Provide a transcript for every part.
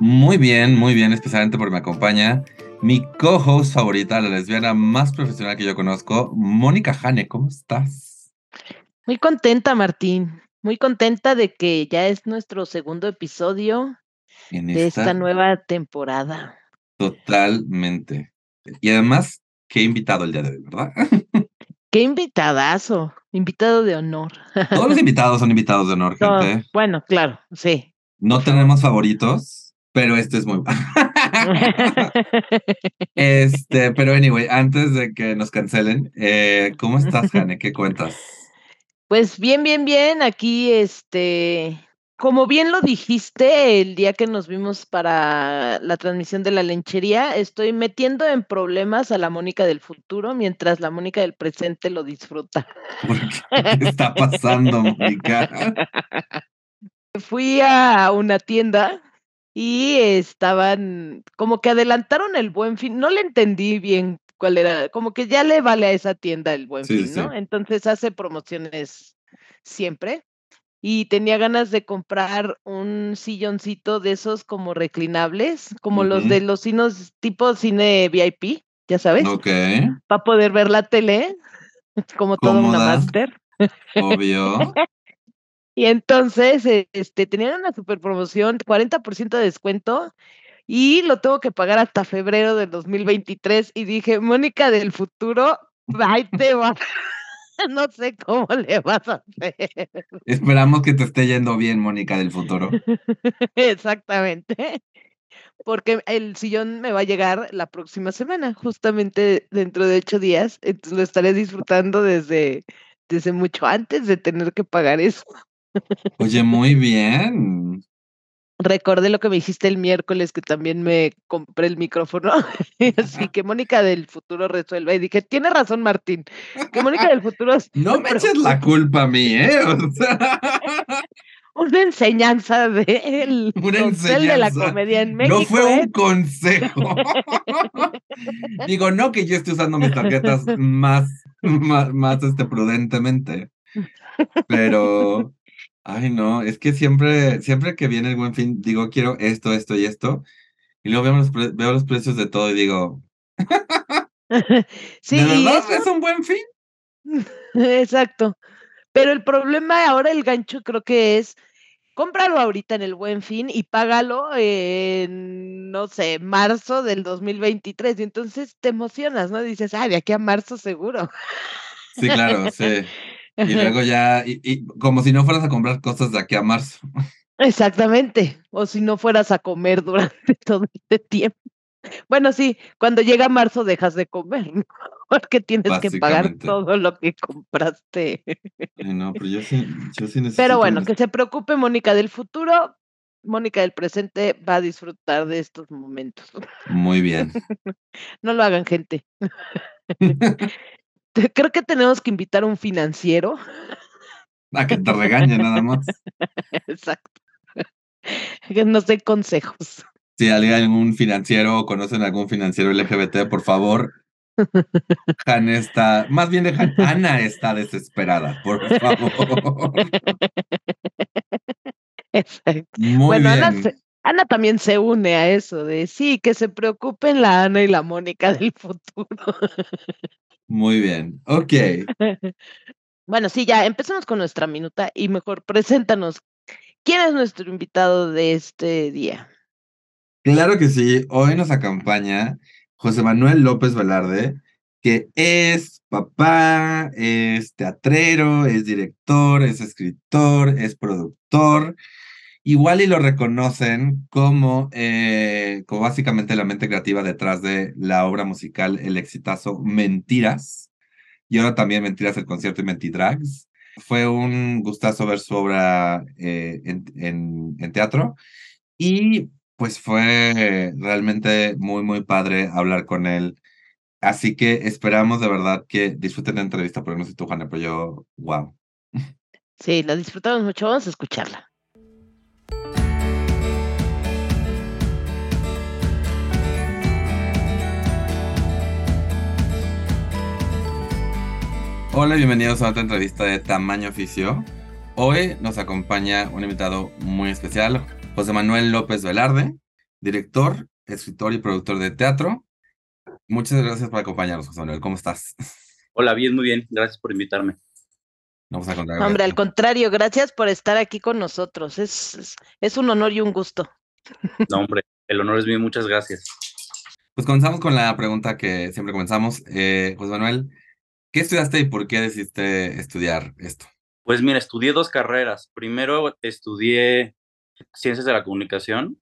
Muy bien, muy bien, especialmente porque me acompaña mi co-host favorita, la lesbiana más profesional que yo conozco, Mónica Hane. ¿Cómo estás? Muy contenta, Martín. Muy contenta de que ya es nuestro segundo episodio de esta nueva temporada. Totalmente. Y además, qué invitado el día de hoy, ¿verdad? Qué invitadazo, invitado de honor. Todos los invitados son invitados de honor, gente. bueno, claro, sí. No tenemos favoritos, pero este es muy este, pero anyway, antes de que nos cancelen, eh, ¿cómo estás, Jane? ¿Qué cuentas? Pues bien, bien, bien. Aquí, este, como bien lo dijiste el día que nos vimos para la transmisión de la lenchería, estoy metiendo en problemas a la Mónica del futuro mientras la Mónica del presente lo disfruta. ¿Qué está pasando, Mónica? Fui a una tienda y estaban, como que adelantaron el buen fin, no le entendí bien cuál era, como que ya le vale a esa tienda el buen fin, ¿no? Entonces hace promociones siempre y tenía ganas de comprar un silloncito de esos como reclinables, como los de los cinos tipo cine VIP, ya sabes. Ok. Para poder ver la tele, como todo una master. Obvio. Y entonces, este, tenían una super promoción, 40% de descuento, y lo tengo que pagar hasta febrero del 2023. Y dije, Mónica del futuro, ahí te va. no sé cómo le vas a hacer. Esperamos que te esté yendo bien, Mónica del futuro. Exactamente. Porque el sillón me va a llegar la próxima semana, justamente dentro de ocho días. Entonces lo estaré disfrutando desde, desde mucho antes de tener que pagar eso. Oye, muy bien. Recordé lo que me dijiste el miércoles, que también me compré el micrófono. Así que Mónica del futuro resuelva. Y dije, tiene razón Martín, que Mónica del futuro... No me eches la culpa a mí, ¿eh? Una enseñanza de él. Una enseñanza. de la comedia en México. No fue un ¿eh? consejo. Digo, no que yo esté usando mis tarjetas más, más, más este, prudentemente. Pero Ay, no, es que siempre, siempre que viene el buen fin, digo, quiero esto, esto y esto. Y luego veo los, veo los precios de todo y digo, sí, ¿de verdad es un buen fin? Exacto. Pero el problema ahora, el gancho creo que es, cómpralo ahorita en el buen fin y págalo en, no sé, marzo del 2023. Y entonces te emocionas, ¿no? Dices, ah, de aquí a marzo seguro. Sí, claro, sí. Y luego ya, y, como si no fueras a comprar cosas de aquí a marzo. Exactamente, o si no fueras a comer durante todo este tiempo. Bueno, sí, cuando llega marzo dejas de comer, ¿no? porque tienes que pagar todo lo que compraste. no, pero yo sí, yo sí necesito Pero bueno, que se preocupe Mónica del futuro, Mónica del presente va a disfrutar de estos momentos. Muy bien. no lo hagan, gente. Creo que tenemos que invitar a un financiero. A que te regañe nada más. Exacto. Que nos dé consejos. Si alguien un financiero o conocen algún financiero LGBT, por favor. Han está, más bien Ana está desesperada, por favor. Exacto. bueno, Ana, también se une a eso de sí, que se preocupen la Ana y la Mónica del futuro. Muy bien, ok. Bueno, sí, ya empezamos con nuestra minuta y mejor preséntanos. ¿Quién es nuestro invitado de este día? Claro que sí, hoy nos acompaña José Manuel López Velarde, que es papá, es teatrero, es director, es escritor, es productor Igual y lo reconocen como, eh, como básicamente la mente creativa detrás de la obra musical, el exitazo Mentiras. Y ahora también Mentiras, el concierto y Mentidrags. Fue un gustazo ver su obra eh, en, teatro. Y Pues fue realmente muy, muy padre hablar con él. Así que esperamos de verdad que disfruten la entrevista, porque no sé tú, Juana, pero yo, wow. Sí, la disfrutamos mucho. Vamos a escucharla. Hola, bienvenidos a otra entrevista de Tamaño Oficio. Hoy nos acompaña un invitado muy especial, José Manuel López Velarde, director, escritor y productor de teatro. Muchas gracias por acompañarnos, José Manuel. ¿Cómo estás? Hola, bien, muy bien. Gracias por invitarme. Vamos a contar. Hombre, al contrario, gracias por estar aquí con nosotros. Es, es, un honor y un gusto. No, hombre, el honor es mío. Muchas gracias. Pues comenzamos con la pregunta que siempre comenzamos. Eh, José Manuel, ¿Qué estudiaste y por qué decidiste estudiar esto? Pues mira, estudié dos carreras. Primero estudié Ciencias de la Comunicación.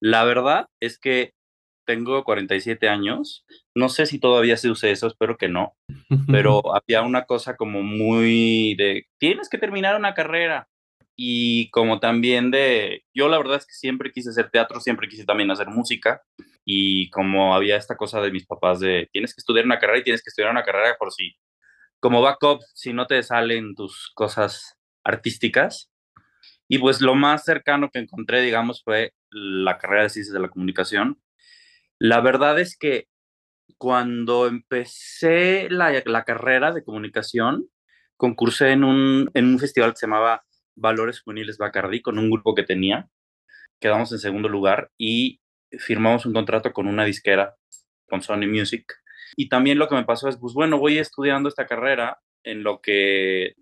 La verdad es que tengo 47 años. No sé si todavía se use eso, espero que no. Pero había una cosa como muy de, tienes que terminar una carrera. Y como también de, yo la verdad es que siempre quise hacer teatro, siempre quise también hacer música y como había esta cosa de mis papás de tienes que estudiar una carrera y tienes que estudiar una carrera por si, como backup, si no te salen tus cosas artísticas. Y pues lo más cercano que encontré, digamos, fue la carrera de ciencias de la comunicación. La verdad es que cuando empecé la, la carrera de comunicación, concursé en un, en un festival que se llamaba Valores Juveniles Bacardi con un grupo que tenía. Quedamos en segundo lugar y firmamos un contrato con una disquera, con Sony Music. Y también lo que me pasó es, pues bueno, voy estudiando esta carrera en lo que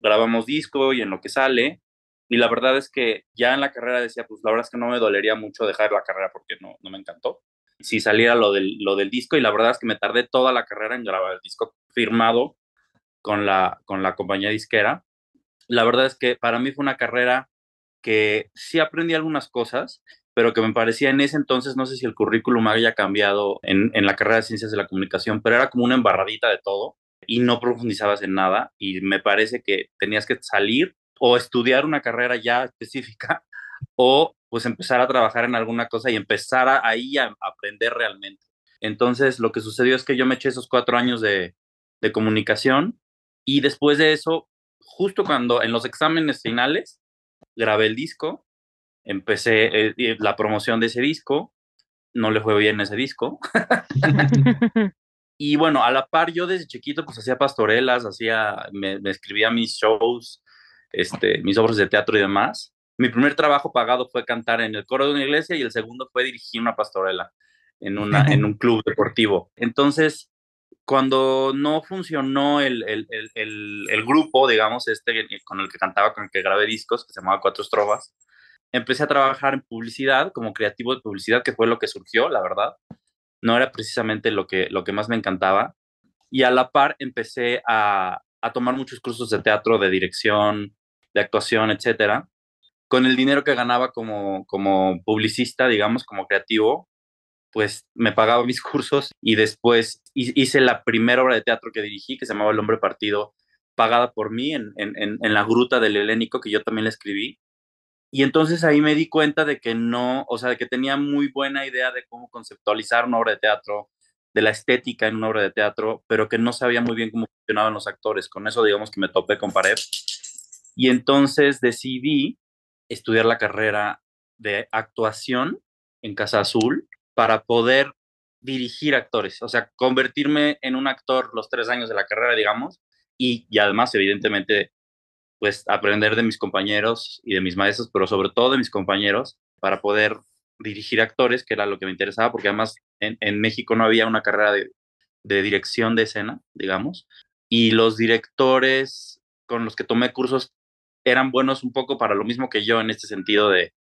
grabamos disco y en lo que sale. Y la verdad es que ya en la carrera decía, pues la verdad es que no me dolería mucho dejar la carrera porque no, no me encantó. Si saliera lo del, lo del disco y la verdad es que me tardé toda la carrera en grabar el disco firmado con la, con la compañía disquera. La verdad es que para mí fue una carrera que sí aprendí algunas cosas, pero que me parecía en ese entonces, no sé si el currículum haya cambiado en, en, la carrera de ciencias de la comunicación, pero era como una embarradita de todo y no profundizabas en nada y me parece que tenías que salir o estudiar una carrera ya específica o pues empezar a trabajar en alguna cosa y empezar a, ahí a aprender realmente. Entonces lo que sucedió es que yo me eché esos cuatro años de, de comunicación y después de eso, justo cuando en los exámenes finales, grabé el disco empecé eh, la promoción de ese disco, no le fue bien ese disco. y bueno, a la par yo desde chiquito pues hacía pastorelas, hacía, me, escribía mis shows, este, mis obras de teatro y demás. Mi primer trabajo pagado fue cantar en el coro de una iglesia y el segundo fue dirigir una pastorela en, una, en un club deportivo. Entonces, cuando no funcionó el, el, el, el, grupo, digamos, este con el que cantaba, con el que grabé discos, que se llamaba Cuatro Estrofas, empecé a trabajar en publicidad, como creativo de publicidad, que fue lo que surgió, la verdad. No era precisamente lo que, lo que más me encantaba. Y a la par empecé a, a tomar muchos cursos de teatro, de dirección, de actuación, etcétera. Con el dinero que ganaba como, como publicista, digamos, como creativo, pues me pagaba mis cursos y después hice la primera obra de teatro que dirigí, que se llamaba El Hombre Partido, pagada por mí en, en, en la gruta del Helénico, que yo también la escribí. Y entonces ahí me di cuenta de que no, o sea, de que tenía muy buena idea de cómo conceptualizar una obra de teatro, de la estética en una obra de teatro, pero que no sabía muy bien cómo funcionaban los actores. Con eso, digamos que me topé con pared. Y entonces decidí estudiar la carrera de actuación en Casa Azul para poder dirigir actores, o sea, convertirme en un actor los tres años de la carrera, digamos, y, además, evidentemente, pues aprender de mis compañeros y de mis maestros, pero sobre todo de mis compañeros, para poder dirigir actores, que era lo que me interesaba, porque además en, en México no había una carrera de, de, dirección de escena, digamos, y los directores con los que tomé cursos eran buenos un poco para lo mismo que yo en este sentido de,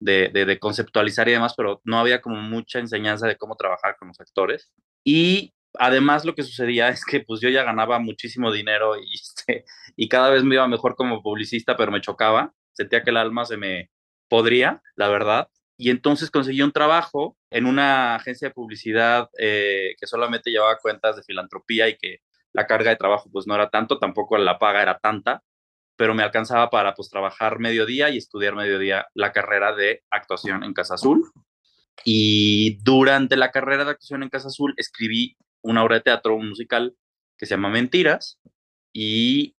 de, de conceptualizar y demás, pero no había como mucha enseñanza de cómo trabajar con los actores. Y además lo que sucedía es que pues yo ya ganaba muchísimo dinero y, este, y cada vez me iba mejor como publicista, pero me chocaba, sentía que el alma se me podría, la verdad. Y entonces conseguí un trabajo en una agencia de publicidad eh, que solamente llevaba cuentas de filantropía y que la carga de trabajo pues no era tanto, tampoco la paga era tanta. Pero me alcanzaba para pues trabajar mediodía y estudiar mediodía la carrera de actuación en Casa Azul. Y durante la carrera de actuación en Casa Azul escribí una obra de teatro, musical que se llama Mentiras y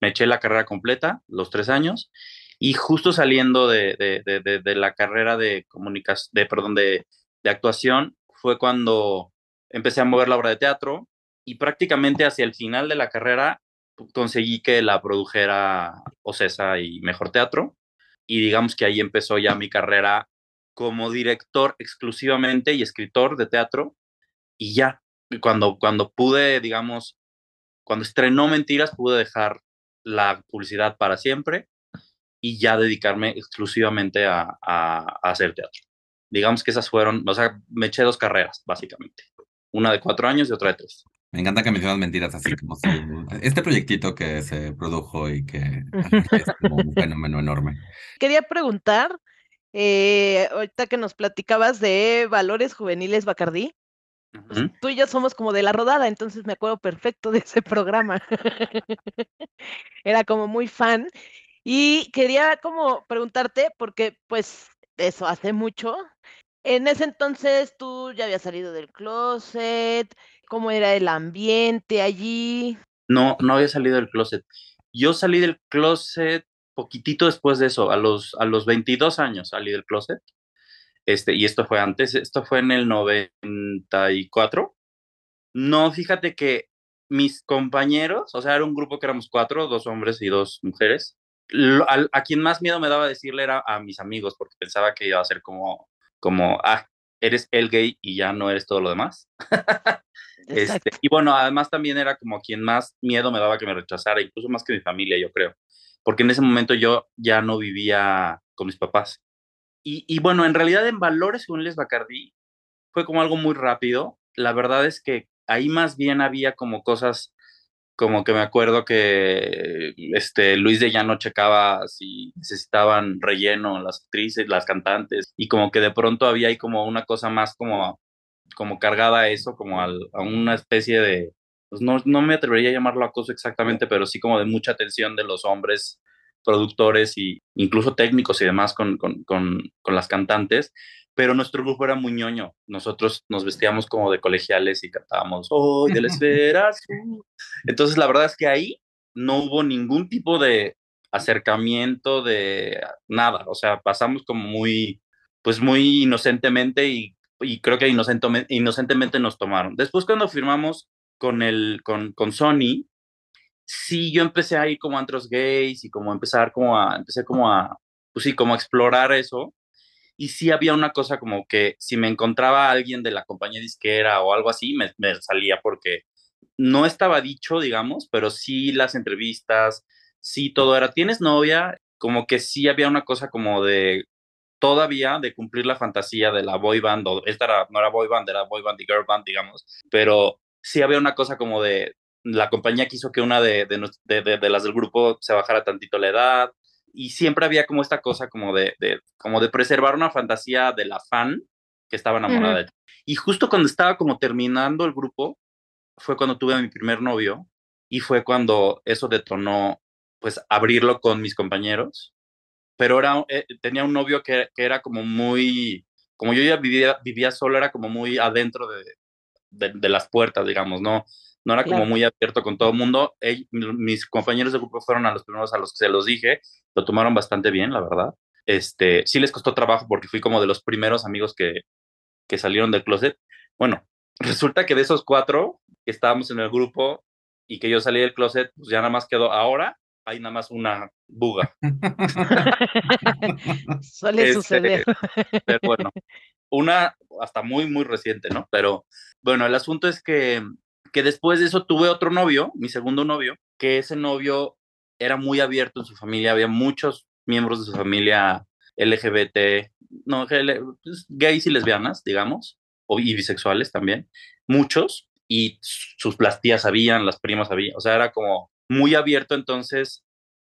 me eché la carrera completa, los tres años, y justo saliendo de, de, la carrera de comunicación, de, perdón, de, actuación, fue cuando empecé a mover la obra de teatro y prácticamente hacia el final de la carrera conseguí que la produjera Ocesa y Mejor Teatro y digamos que ahí empezó ya mi carrera como director exclusivamente y escritor de teatro y ya cuando cuando pude digamos cuando estrenó Mentiras pude dejar la publicidad para siempre y ya dedicarme exclusivamente a, hacer teatro. Digamos que esas fueron, o sea, me eché dos carreras, básicamente. Una de cuatro años y otra de tres. Me encanta que mencionas mentiras así como si este proyectito que se produjo y que es como un fenómeno enorme. Quería preguntar, eh, ahorita que nos platicabas de valores juveniles Bacardí, pues, tú y yo somos como de la rodada, entonces me acuerdo perfecto de ese programa. Era como muy fan. Y quería como preguntarte, porque pues eso hace mucho. En ese entonces tú ya habías salido del closet, ¿cómo era el ambiente allí? No, no había salido del closet. Yo salí del closet poquitito después de eso, a los, a los 22 años salí del closet. Este, y esto fue antes, esto fue en el 94. No, fíjate que mis compañeros, o sea, era un grupo que éramos cuatro, dos hombres y dos mujeres. a, quien más miedo me daba decirle era a mis amigos, porque pensaba que iba a ser como, como, ah, eres el gay y ya no eres todo lo demás. este, y bueno, además también era como quien más miedo me daba que me rechazara, incluso más que mi familia, yo creo, porque en ese momento yo ya no vivía con mis papás. Y, bueno, en realidad en Valores Les Bacardí fue como algo muy rápido. La verdad es que ahí más bien había como cosas como que me acuerdo que este Luis de Llano checaba si necesitaban relleno las actrices, las cantantes y como que de pronto había ahí como una cosa más como como cargada a eso, como a una especie de pues no, no me atrevería a llamarlo acoso exactamente, pero sí como de mucha atención de los hombres productores y incluso técnicos y demás con, con, con, con las cantantes, pero nuestro grupo era muy ñoño. Nosotros nos vestíamos como de colegiales y cantábamos hoy de la esfera. Entonces, la verdad es que ahí no hubo ningún tipo de acercamiento de nada. O sea, pasamos como muy, pues muy inocentemente y, y creo que inocentemente, nos tomaron. Después, cuando firmamos con, el, con, con Sony, sí, yo empecé a ir como a antros gays y como empezar como a, empecé como a, pues sí, como a explorar eso. Y sí había una cosa como que si me encontraba alguien de la compañía disquera o algo así, me, me salía porque no estaba dicho, digamos, pero sí las entrevistas, sí todo era, ¿tienes novia? Como que sí había una cosa como de todavía de cumplir la fantasía de la boy band, o esta era, no era boy band, era boy band y girl band, digamos, pero sí había una cosa como de la compañía quiso que una de, de, las del grupo se bajara tantito la edad y siempre había como esta cosa como de, como de preservar una fantasía de la fan que estaba enamorada de Y justo cuando estaba como terminando el grupo, fue cuando tuve a mi primer novio y fue cuando eso detonó pues abrirlo con mis compañeros. Pero era, eh, tenía un novio que, que, era como muy, como yo ya vivía, vivía solo, era como muy adentro de, de las puertas, digamos, ¿no? no era como muy abierto con todo el mundo. mis compañeros de grupo fueron a los primeros a los que se los dije, lo tomaron bastante bien, la verdad. Este, sí les costó trabajo porque fui como de los primeros amigos que, que salieron del closet. Bueno, resulta que de esos cuatro que estábamos en el grupo y que yo salí del closet, pues ya nada más quedó ahora, hay nada más una buga. Suele este, suceder. Pero bueno, una hasta muy, muy reciente, ¿no? Pero bueno, el asunto es que que después de eso tuve otro novio, mi segundo novio, que ese novio era muy abierto en su familia, había muchos miembros de su familia LGBT, no, pues, gays y lesbianas, digamos, o, y bisexuales también, muchos, y sus las tías sabían, las primas sabían, o sea, era como muy abierto, entonces,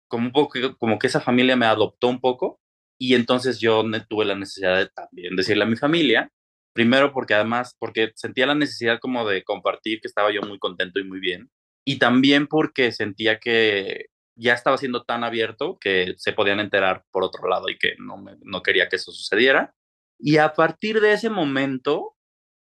como como que esa familia me adoptó un poco, y entonces yo tuve la necesidad de también decirle a mi familia, Primero porque además, porque sentía la necesidad como de compartir que estaba yo muy contento y muy bien. Y también porque sentía que ya estaba siendo tan abierto que se podían enterar por otro lado y que no, no quería que eso sucediera. Y a partir de ese momento,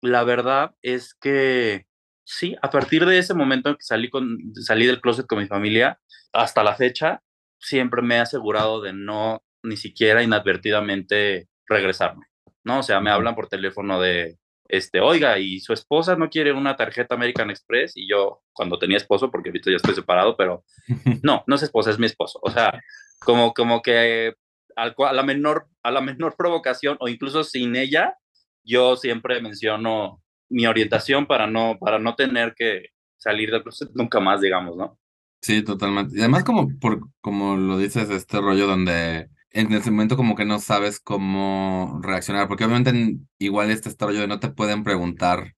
la verdad es que sí, a partir de ese momento en que salí, con, salí del closet con mi familia, hasta la fecha, siempre me he asegurado de no ni siquiera inadvertidamente regresarme, ¿no? O sea, me hablan por teléfono de, este, oiga, y su esposa no quiere una tarjeta American Express, y yo, cuando tenía esposo, porque ahorita ya estoy separado, pero no, no es esposa, es mi esposo. O sea, como, como que al, a, la menor, a la menor provocación, o incluso sin ella, yo siempre menciono mi orientación para no, para no tener que salir del closet nunca más, digamos, ¿no? Sí, totalmente. Y además como, por, como lo dices, este rollo donde en ese momento como que no sabes cómo reaccionar, porque obviamente igual este rollo de no te pueden preguntar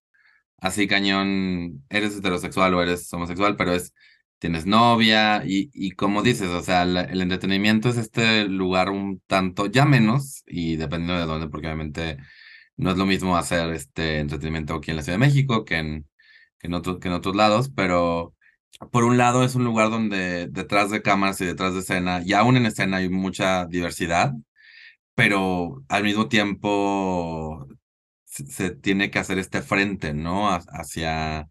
así cañón, eres heterosexual o eres homosexual, pero es, tienes novia y, y como dices, o sea, el entretenimiento es este lugar un tanto, ya menos, y dependiendo de dónde, porque obviamente no es lo mismo hacer este entretenimiento aquí en la Ciudad de México que en, que en, que en otros lados, pero por un lado es un lugar donde detrás de cámaras y detrás de escena, y aún en escena hay mucha diversidad, pero al mismo tiempo se, tiene que hacer este frente, ¿no? Hacia,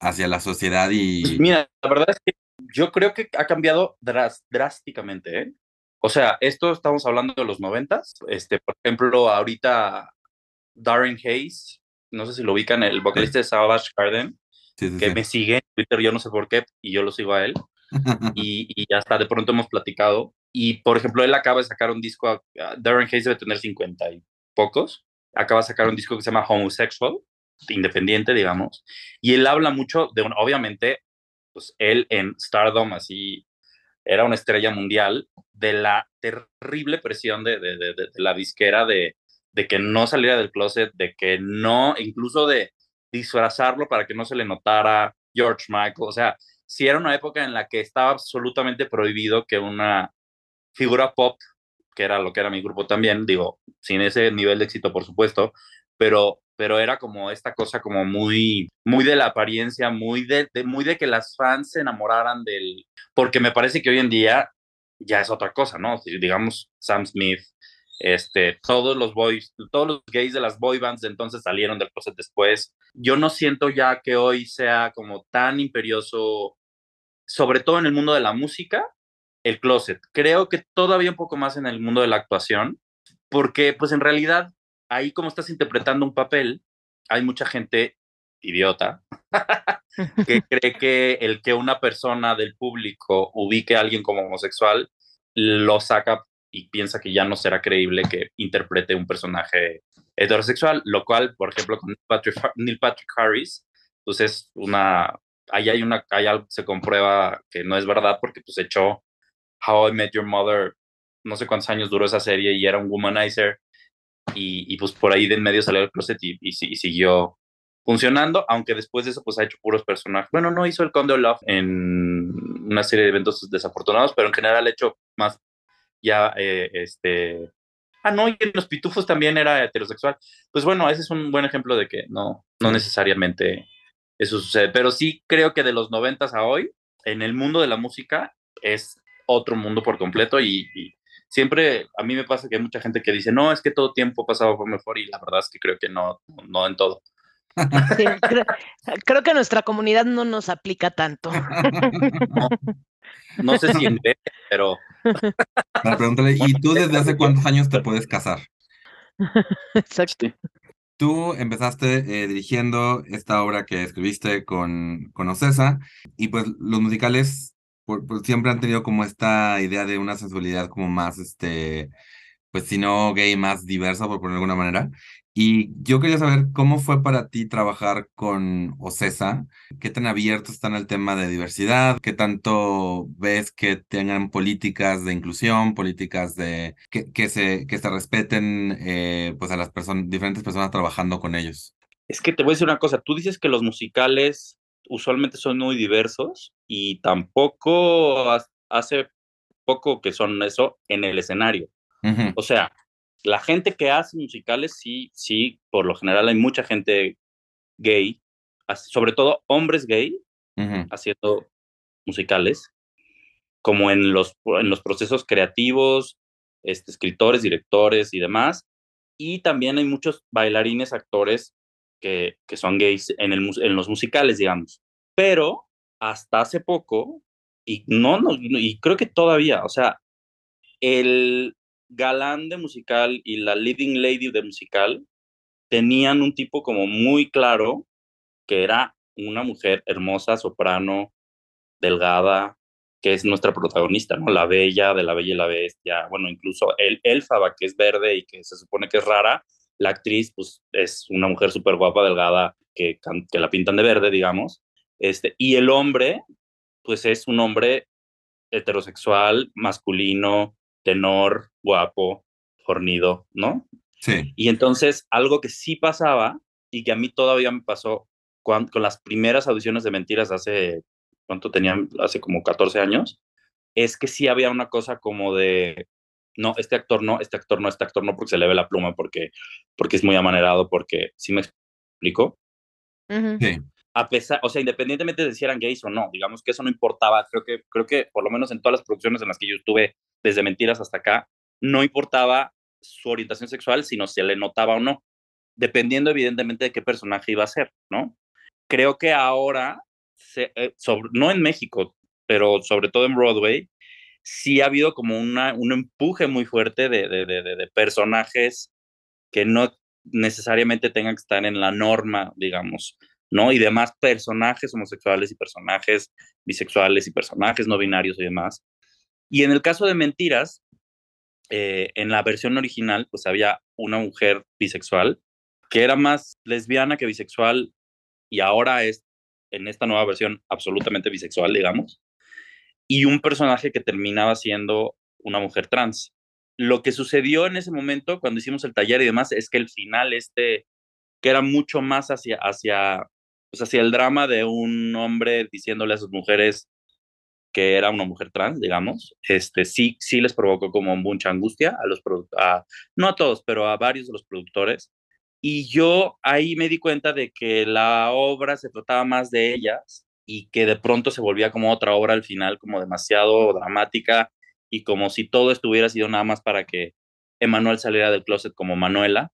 hacia la sociedad y... Pues mira, la verdad es que yo creo que ha cambiado drásticamente, ¿eh? O sea, esto estamos hablando de los noventas. Este, por ejemplo, ahorita Darren Hayes, no sé si lo ubican, el vocalista de Savage Garden, que me sigue en Twitter, yo no sé por qué, y yo lo sigo a él. y, y, hasta de pronto hemos platicado. Y, por ejemplo, él acaba de sacar un disco, Darren Hayes debe tener 50 y pocos, acaba de sacar un disco que se llama Homosexual, independiente, digamos, y él habla mucho de, obviamente, pues él en Stardom, así, era una estrella mundial, de la terrible presión de, de, de, de la disquera de, de que no saliera del closet, de que no, incluso de disfrazarlo para que no se le notara George Michael. O sea, si era una época en la que estaba absolutamente prohibido que una figura pop, que era lo que era mi grupo también, digo, sin ese nivel de éxito, por supuesto, pero, pero era como esta cosa como muy, muy de la apariencia, muy de, muy de que las fans se enamoraran del, porque me parece que hoy en día ya es otra cosa, ¿no? Digamos, Sam Smith, este, todos los boys, todos los gays de las boy bands de entonces salieron del closet después. Yo no siento ya que hoy sea como tan imperioso, sobre todo en el mundo de la música, el closet. Creo que todavía un poco más en el mundo de la actuación, porque pues en realidad ahí como estás interpretando un papel, hay mucha gente idiota que cree que el que una persona del público ubique a alguien como homosexual lo saca y piensa que ya no será creíble que interprete un personaje heterosexual, lo cual, por ejemplo, con Neil Patrick Harris, pues es una, ahí hay una, ahí se comprueba que no es verdad porque pues echó How I Met Your Mother, no sé cuántos años duró esa serie y era un womanizer y, y pues por ahí de en medio salió el closet y, siguió funcionando, aunque después de eso pues ha hecho puros personajes. Bueno, no hizo el Conde Love en una serie de eventos desafortunados, pero en general ha hecho más ya, eh, este, ah, no, y en los pitufos también era heterosexual. Pues bueno, ese es un buen ejemplo de que no, no necesariamente eso sucede, pero sí creo que de los noventas a hoy, en el mundo de la música es otro mundo por completo y, siempre a mí me pasa que hay mucha gente que dice, no, es que todo tiempo pasado fue mejor y la verdad es que creo que no, no en todo. creo, que nuestra comunidad no nos aplica tanto. No, sé si en pero para preguntarle, ¿y tú desde hace cuántos años te puedes casar? Exacto. Tú empezaste eh, dirigiendo esta obra que escribiste con, con Ocesa, y pues los musicales siempre han tenido como esta idea de una sensualidad como más, este, pues si no gay, más diversa, por ponerlo de alguna manera. Y yo quería saber cómo fue para ti trabajar con OCESA, qué tan abiertos están al tema de diversidad, qué tanto ves que tengan políticas de inclusión, políticas de que, que se, que se respeten eh, pues a las personas, diferentes personas trabajando con ellos. Es que te voy a decir una cosa, tú dices que los musicales usualmente son muy diversos y tampoco hace poco que son eso en el escenario. O sea, la gente que hace musicales, sí, sí, por lo general hay mucha gente gay, sobre todo hombres gay, haciendo musicales. como en los, en los procesos creativos, este, escritores, directores y demás. Y también hay muchos bailarines, actores que, que son gays en, el, en los musicales, digamos. Pero hasta hace poco, y no, no, y creo que todavía, o sea, el galán de musical y la leading lady de musical tenían un tipo como muy claro que era una mujer hermosa, soprano, delgada, que es nuestra protagonista, ¿no? La Bella de La Bella y la Bestia, bueno, incluso el Elfaba, que es verde y que se supone que es rara, la actriz, pues, es una mujer súper guapa, delgada, que, que la pintan de verde, digamos, este, y el hombre, pues es un hombre heterosexual, masculino, tenor, guapo, fornido, ¿no? Sí. Y entonces, algo que sí pasaba y que a mí todavía me pasó con, con las primeras audiciones de mentiras hace, ¿cuánto tenían? Hace como 14 años, es que sí había una cosa como de, no, este actor no, este actor no, este actor no, porque se le ve la pluma, porque, porque es muy amanerado, porque, ¿sí me explico? Sí a pesar, o sea, independientemente de si eran gays o no, digamos que eso no importaba, creo que, creo que por lo menos en todas las producciones en las que yo estuve, desde Mentiras hasta acá, no importaba su orientación sexual, sino si le notaba o no, dependiendo evidentemente de qué personaje iba a ser, ¿no? Creo que ahora, eh, sobre, no en México, pero sobre todo en Broadway, sí ha habido como una, un empuje muy fuerte de, de, de, de personajes que no necesariamente tengan que estar en la norma, digamos. ¿no? Y demás personajes homosexuales y personajes bisexuales y personajes no binarios y demás. Y en el caso de Mentiras, eh, en la versión original, pues había una mujer bisexual que era más lesbiana que bisexual y ahora es, en esta nueva versión, absolutamente bisexual, digamos. Y un personaje que terminaba siendo una mujer trans. Lo que sucedió en ese momento, cuando hicimos el taller y demás, es que el final, este, que era mucho más hacia, hacia pues hacia el drama de un hombre diciéndole a sus mujeres que era una mujer trans, digamos, este, sí, sí les provocó como mucha angustia a los a, no a todos, pero a varios de los productores. Y yo ahí me di cuenta de que la obra se trataba más de ellas y que de pronto se volvía como otra obra al final, como demasiado dramática y como si todo estuviera sido nada más para que Emanuel saliera del closet como Manuela.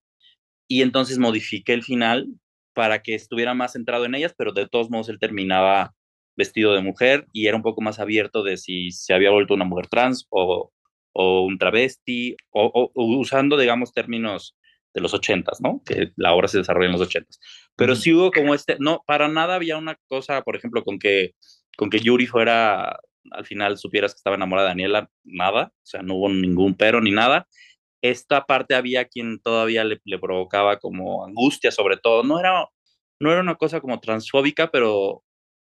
Y entonces modifiqué el final para que estuviera más centrado en ellas, pero de todos modos él terminaba vestido de mujer y era un poco más abierto de si se había vuelto una mujer trans o, o un travesti, o, usando, digamos, términos de los ochentas, ¿no? Que la obra se desarrolla en los ochentas. Pero sí hubo como este, no, para nada había una cosa, por ejemplo, con que, con que Yuri fuera, al final supieras que estaba enamorada de Daniela, nada, o sea, no hubo ningún pero ni nada esta parte había quien todavía le, provocaba como angustia, sobre todo. No era, no era una cosa como transfóbica, pero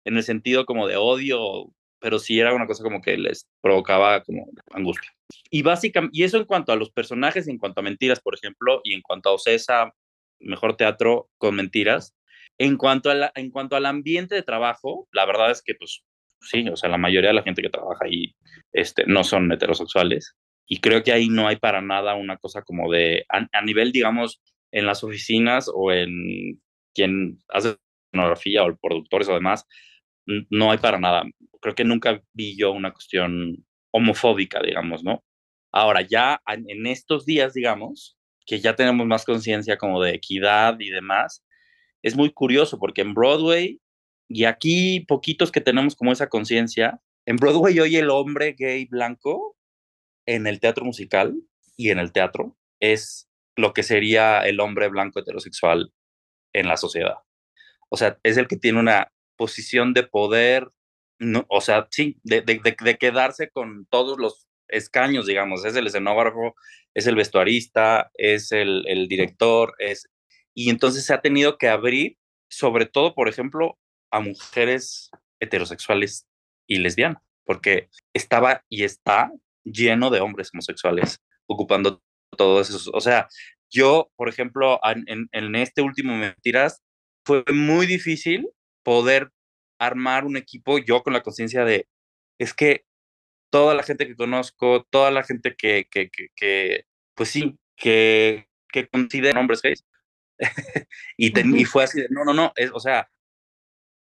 en el sentido como de odio, pero sí era una cosa como que les provocaba como angustia. Y básicamente, y eso en cuanto a los personajes, en cuanto a mentiras, por ejemplo, y en cuanto a Ocesa, mejor teatro con mentiras. En cuanto, a en cuanto al ambiente de trabajo, la verdad es que, pues, sí, o sea, la mayoría de la gente que trabaja ahí este, no son heterosexuales y creo que ahí no hay para nada una cosa como de, a, nivel, digamos, en las oficinas o en quien hace pornografía o productores o demás, no hay para nada. Creo que nunca vi yo una cuestión homofóbica, digamos, ¿no? Ahora, ya en estos días, digamos, que ya tenemos más conciencia como de equidad y demás, es muy curioso porque en Broadway, y aquí poquitos que tenemos como esa conciencia, en Broadway hoy el hombre gay blanco en el teatro musical y en el teatro es lo que sería el hombre blanco heterosexual en la sociedad. O sea, es el que tiene una posición de poder, no, o sea, sí, de, de, quedarse con todos los escaños, digamos, es el escenógrafo, es el vestuarista, es el, el director, es... Y entonces se ha tenido que abrir, sobre todo, por ejemplo, a mujeres heterosexuales y lesbianas, porque estaba y está lleno de hombres homosexuales ocupando todos esos. O sea, yo, por ejemplo, en, en este último Mentiras, fue muy difícil poder armar un equipo yo con la conciencia de, es que toda la gente que conozco, toda la gente que, que, que, pues sí, que, que consideran hombres gays. y, y fue así de, no, no, no, es, o sea,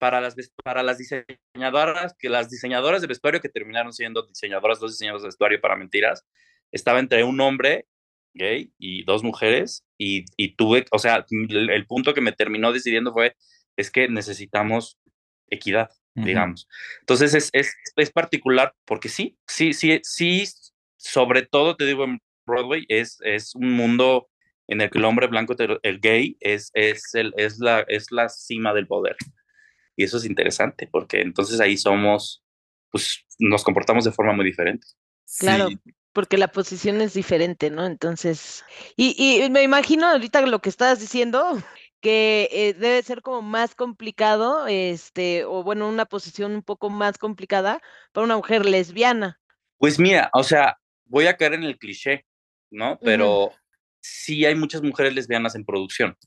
para las, para las diseñadoras, que las diseñadoras de vestuario que terminaron siendo diseñadoras, dos diseñadoras de vestuario para mentiras, estaba entre un hombre gay y dos mujeres y, y tuve, o sea, el, punto que me terminó decidiendo fue, es que necesitamos equidad, digamos. Entonces es, es, es, particular porque sí, sí, sí, sí, sobre todo te digo en Broadway, es, es un mundo en el que el hombre blanco, el gay, es, es, el, es, la, es la cima del poder. Y eso es interesante, porque entonces ahí somos, pues nos comportamos de forma muy diferente. Claro, porque la posición es diferente, ¿no? Entonces, y, y me imagino ahorita lo que estás diciendo, que eh, debe ser como más complicado, este, o bueno, una posición un poco más complicada para una mujer lesbiana. Pues mira, o sea, voy a caer en el cliché, ¿no? Pero sí hay muchas mujeres lesbianas en producción,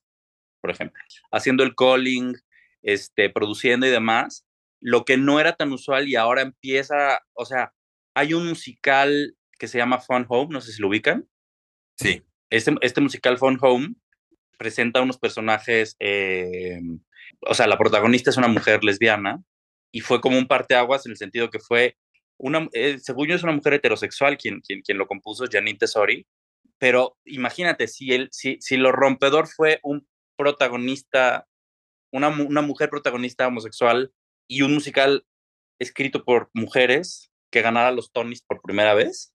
por ejemplo, haciendo el calling, este, produciendo y demás, lo que no era tan usual y ahora empieza, o sea, hay un musical que se llama Fun Home, no sé si lo ubican. Sí. Este, este musical Fun Home presenta unos personajes, eh, o sea, la protagonista es una mujer lesbiana y fue como un parteaguas en el sentido que fue una, eh, según yo es una mujer heterosexual quien, quien, quien lo compuso, Janine Tesori, pero imagínate, si, él, si, si lo rompedor fue un protagonista, una, una mujer protagonista homosexual y un musical escrito por mujeres que ganara los Tonys por primera vez,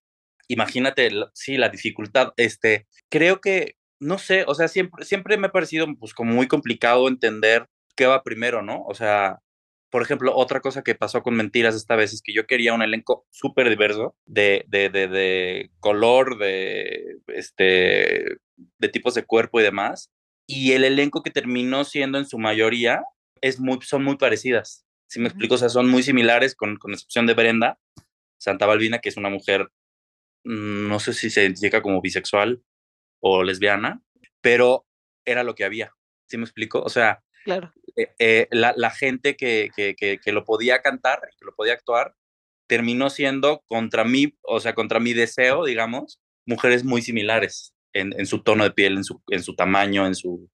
imagínate, sí, la dificultad, este, creo que, no sé, o sea, siempre, siempre me ha parecido pues como muy complicado entender qué va primero, ¿no? O sea, por ejemplo, otra cosa que pasó con Mentiras esta vez es que yo quería un elenco súper diverso de, de, de, de, color, de, este, de tipos de cuerpo y demás. Y el elenco que terminó siendo en su mayoría es muy, son muy parecidas. Si me explico, o sea, son muy similares, con, con excepción de Brenda Santa Balbina, que es una mujer, mm, no sé si se identifica como bisexual o lesbiana, pero era lo que había. ¿Sí me explico? O sea, Claro. Eh, eh, la, la, gente que, que, que, lo podía cantar, que lo podía actuar, terminó siendo contra mí, o sea, contra mi deseo, digamos, mujeres muy similares en, en su tono de piel, en su, en su tamaño, en su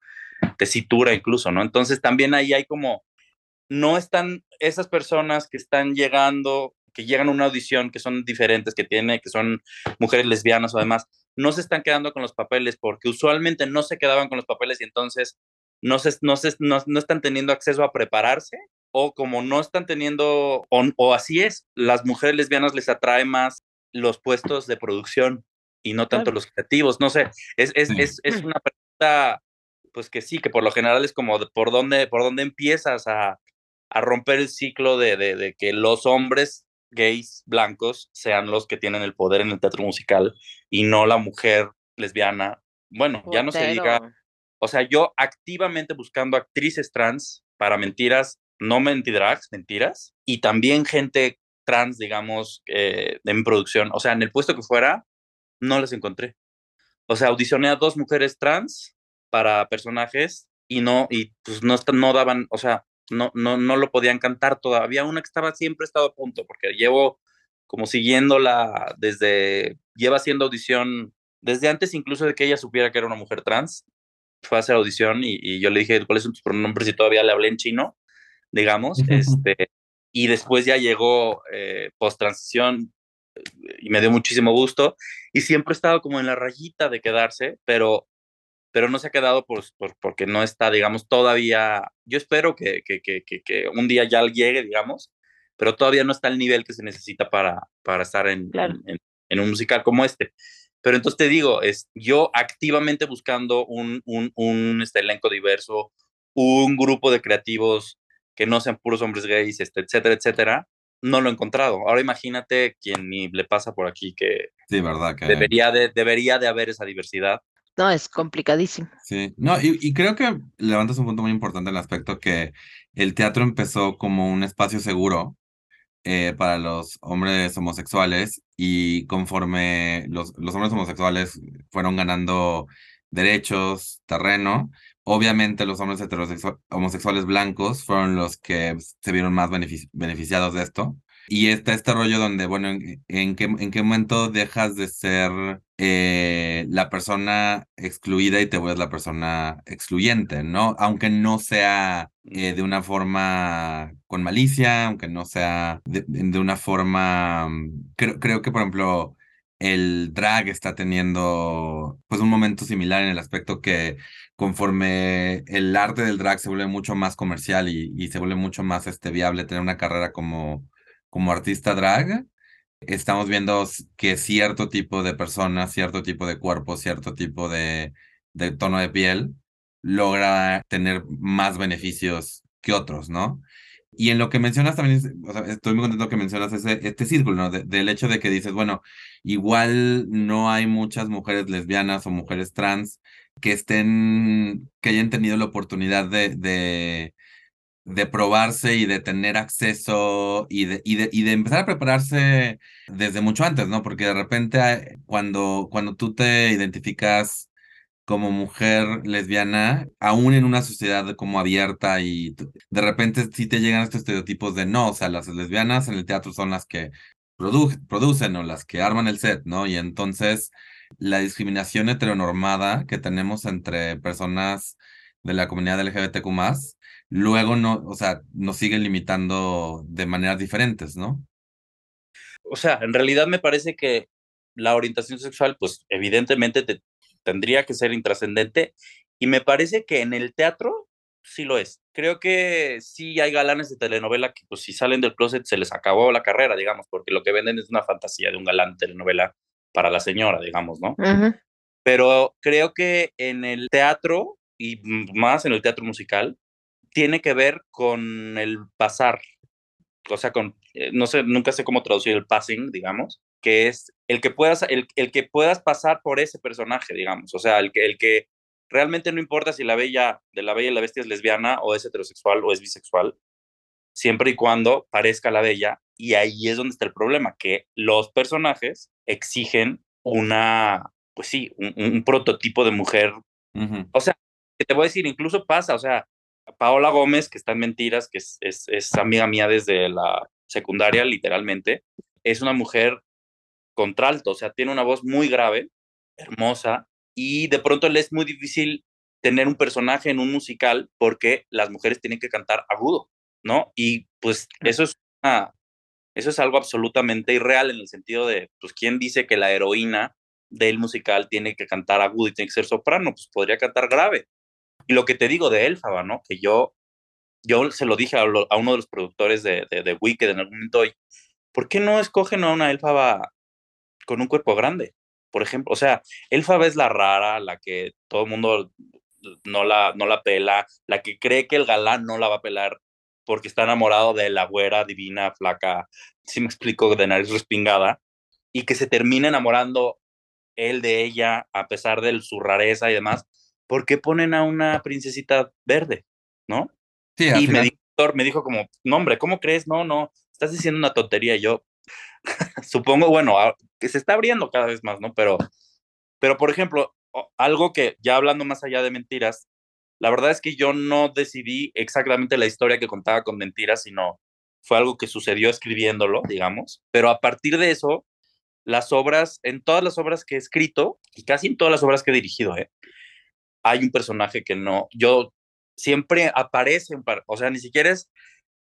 tesitura incluso, ¿no? Entonces también ahí hay como, no están esas personas que están llegando, que llegan a una audición, que son diferentes, que tiene, que son mujeres lesbianas o demás, no se están quedando con los papeles porque usualmente no se quedaban con los papeles y entonces no, se, no, se, no, no están teniendo acceso a prepararse o como no están teniendo, o, o, así es, las mujeres lesbianas les atrae más los puestos de producción y no tanto los creativos, no sé, es, es, es, es, una pregunta, pues que sí, que por lo general es como por dónde, por dónde empiezas a, a romper el ciclo de, de, de, que los hombres gays blancos sean los que tienen el poder en el teatro musical y no la mujer lesbiana. Bueno, ya no se diga o sea, yo activamente buscando actrices trans para mentiras, no mentidrags, mentiras, y también gente trans, digamos, eh, en producción. O sea, en el puesto que fuera, no les encontré. O sea, audicioné a dos mujeres trans para personajes y no, y pues no, no daban, o sea, no, no, no lo podían cantar todavía. Una que estaba siempre estado a punto, porque llevo como siguiéndola desde, lleva haciendo audición desde antes incluso de que ella supiera que era una mujer trans fue a hacer audición y, yo le dije, ¿cuáles son tus pronombres? Y todavía le hablé en chino, digamos. este, y después ya llegó eh, post-transición eh, y me dio muchísimo gusto. Y siempre he estado como en la rayita de quedarse, pero, pero no se ha quedado por, por porque no está, digamos, todavía. Yo espero que, que, que, que, un día ya llegue, digamos, pero todavía no está el nivel que se necesita para, para estar en, en, en un musical como este. Pero entonces te digo, es yo activamente buscando un, un, un este, elenco diverso, un grupo de creativos que no sean puros hombres gays, este, etcétera, etcétera, no lo he encontrado. Ahora imagínate quien ni le pasa por aquí que, sí, verdad que debería, de, debería de haber esa diversidad. No, es complicadísimo. Sí, no, y, creo que levantas un punto muy importante en el aspecto que el teatro empezó como un espacio seguro eh, para los hombres homosexuales y conforme los, hombres homosexuales fueron ganando derechos, terreno, obviamente los hombres homosexuales blancos fueron los que se vieron más beneficiados de esto. Y está este rollo donde, bueno, ¿en, en, qué, ¿en qué momento dejas de ser eh, la persona excluida y te vuelves la persona excluyente, ¿no? Aunque no sea eh, de una forma con malicia, aunque no sea de, una forma, mm, creo, creo que por ejemplo el drag está teniendo pues un momento similar en el aspecto que conforme el arte del drag se vuelve mucho más comercial y, y se vuelve mucho más este, viable tener una carrera como, como artista drag, estamos viendo que cierto tipo de personas, cierto tipo de cuerpo, cierto tipo de, de tono de piel logra tener más beneficios que otros, ¿no? Y en lo que mencionas también, estoy muy contento que mencionas ese, este círculo, ¿no? del hecho de que dices, bueno, igual no hay muchas mujeres lesbianas o mujeres trans que estén, que hayan tenido la oportunidad de, de, de probarse y de tener acceso y de, y de, y de empezar a prepararse desde mucho antes, ¿no? Porque de repente cuando, cuando tú te identificas como mujer lesbiana, aún en una sociedad como abierta y de repente sí te llegan estos estereotipos de no, o sea, las lesbianas en el teatro son las que producen o las que arman el set, ¿no? Y entonces la discriminación heteronormada que tenemos entre personas de la comunidad LGBTQ luego no, o sea, nos siguen limitando de maneras diferentes, ¿no? O sea, en realidad me parece que la orientación sexual, pues evidentemente te, tendría que ser intrascendente y me parece que en el teatro sí lo es. Creo que sí hay galanes de telenovela que pues si salen del closet se les acabó la carrera, digamos, porque lo que venden es una fantasía de un galán de telenovela para la señora, digamos, ¿no? Pero creo que en el teatro y más en el teatro musical, tiene que ver con el pasar, o sea, con, eh, no sé, nunca sé cómo traducir el passing, digamos, que es el que puedas, el, el, que puedas pasar por ese personaje, digamos, o sea, el que, el que realmente no importa si la bella, de la bella y la bestia es lesbiana o es heterosexual o es bisexual, siempre y cuando parezca la bella, y ahí es donde está el problema, que los personajes exigen una, pues sí, un, prototipo de mujer, o sea, te voy a decir, incluso pasa, o sea, Paola Gómez, que está en Mentiras, que es, es, amiga mía desde la secundaria, literalmente, es una mujer contralto, o sea, tiene una voz muy grave, hermosa, y de pronto le es muy difícil tener un personaje en un musical porque las mujeres tienen que cantar agudo, ¿no? Y pues eso es eso es algo absolutamente irreal en el sentido de, pues, ¿quién dice que la heroína del musical tiene que cantar agudo y tiene que ser soprano? Pues podría cantar grave. Y lo que te digo de Elfaba, ¿no? Que yo, yo se lo dije a, uno de los productores de, de, Wicked en algún momento ¿por qué no escogen a una Elfaba con un cuerpo grande? Por ejemplo, o sea, Elfaba es la rara, la que todo el mundo no la, no la pela, la que cree que el galán no la va a pelar porque está enamorado de la güera divina, flaca, si me explico, de nariz respingada, y que se termina enamorando él de ella a pesar de su rareza y demás, ¿por qué ponen a una princesita verde? ¿No? Sí, y me, dijo, me dijo como, no hombre, ¿cómo crees? No, no, estás diciendo una tontería. Y yo supongo, bueno, que se está abriendo cada vez más, ¿no? Pero, pero por ejemplo, algo que ya hablando más allá de mentiras, la verdad es que yo no decidí exactamente la historia que contaba con mentiras, sino fue algo que sucedió escribiéndolo, digamos. Pero a partir de eso, las obras, en todas las obras que he escrito, y casi en todas las obras que he dirigido, ¿eh? Hay un personaje que no, yo siempre aparece, un par, o sea, ni siquiera es,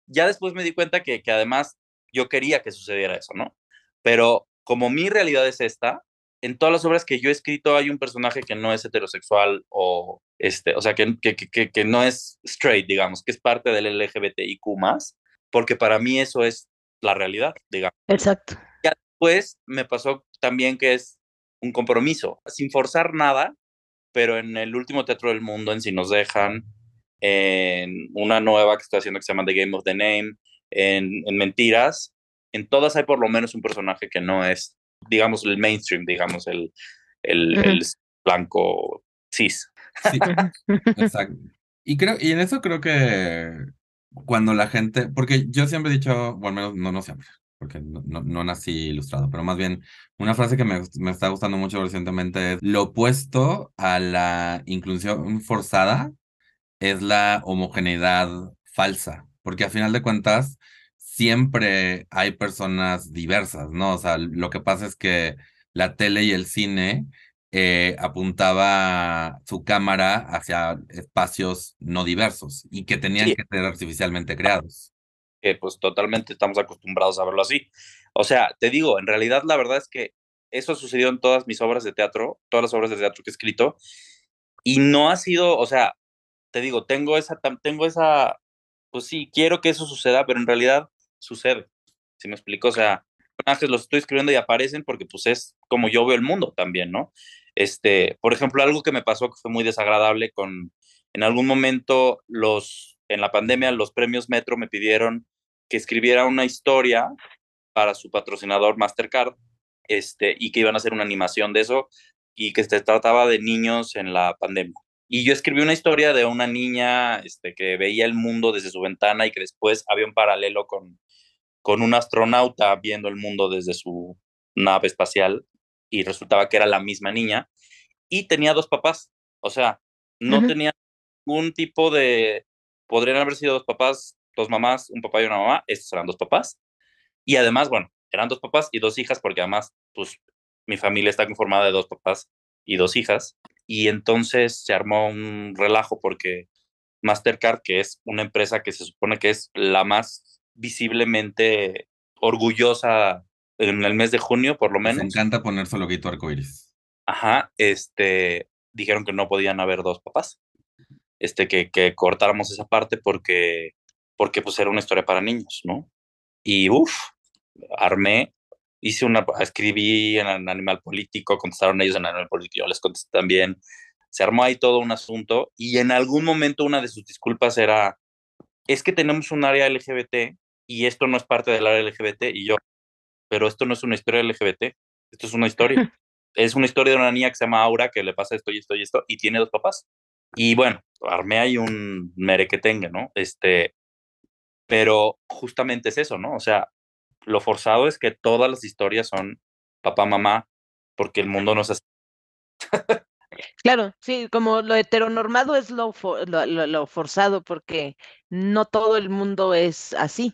ya después me di cuenta que, que además yo quería que sucediera eso, ¿no? Pero como mi realidad es esta, en todas las obras que yo he escrito hay un personaje que no es heterosexual o, este, o sea, que, que, que, que no es straight, digamos, que es parte del LGBTIQ más, porque para mí eso es la realidad, digamos. Exacto. Ya después me pasó también que es un compromiso, sin forzar nada, pero en el último teatro del mundo, en Si Nos Dejan, en una nueva que está haciendo que se llama The Game of the Name, en, Mentiras, en todas hay por lo menos un personaje que no es, digamos, el mainstream, digamos, el, el, blanco cis. Sí, exacto. Y creo, y en eso creo que cuando la gente, porque yo siempre he dicho, bueno, menos no, no siempre, porque no, no, nací ilustrado, pero más bien una frase que me, me, está gustando mucho recientemente es, lo opuesto a la inclusión forzada es la homogeneidad falsa, porque a final de cuentas siempre hay personas diversas, ¿no? O sea, lo que pasa es que la tele y el cine eh, apuntaba su cámara hacia espacios no diversos y que tenían que ser artificialmente creados. Que pues totalmente estamos acostumbrados a verlo así. O sea, te digo, en realidad la verdad es que eso sucedió en todas mis obras de teatro, todas las obras de teatro que he escrito, y no ha sido, o sea, te digo, tengo esa, tengo esa, pues sí, quiero que eso suceda, pero en realidad sucede. Si me explico, o sea, personajes los estoy escribiendo y aparecen porque pues es como yo veo el mundo también, ¿no? Este, por ejemplo, algo que me pasó que fue muy desagradable con, en algún momento los, en la pandemia, los premios Metro me pidieron que escribiera una historia para su patrocinador Mastercard, este, y que iban a hacer una animación de eso, y que se trataba de niños en la pandemia. Y yo escribí una historia de una niña este, que veía el mundo desde su ventana y que después había un paralelo con, con un astronauta viendo el mundo desde su nave espacial y resultaba que era la misma niña y tenía dos papás. O sea, no tenía ningún tipo de... Podrían haber sido dos papás, dos mamás, un papá y una mamá. Estos eran dos papás. Y además, bueno, eran dos papás y dos hijas porque además, pues, mi familia está conformada de dos papás y dos hijas. Y entonces se armó un relajo porque Mastercard, que es una empresa que se supone que es la más visiblemente orgullosa en el mes de junio, por lo menos. Me encanta poner su loguito arcoiris. Ajá, este, dijeron que no podían haber dos papás. Este, que, que cortáramos esa parte porque, porque pues era una historia para niños, ¿no? Y uff, armé, hice una, escribí en Animal Político, contestaron ellos en Animal Político, yo les contesté también. Se armó ahí todo un asunto y en algún momento una de sus disculpas era, es que tenemos un área LGBT y esto no es parte del área LGBT y yo, pero esto no es una historia LGBT, esto es una historia. es una historia de una niña que se llama Aura que le pasa esto y esto y esto y tiene dos papás. Y bueno, armé ahí un mere que tenga, ¿no? Este, pero justamente es eso, ¿no? O sea, lo forzado es que todas las historias son papá, mamá, porque el mundo no es así. Claro, sí, como lo heteronormado es lo, lo, lo, forzado, porque no todo el mundo es así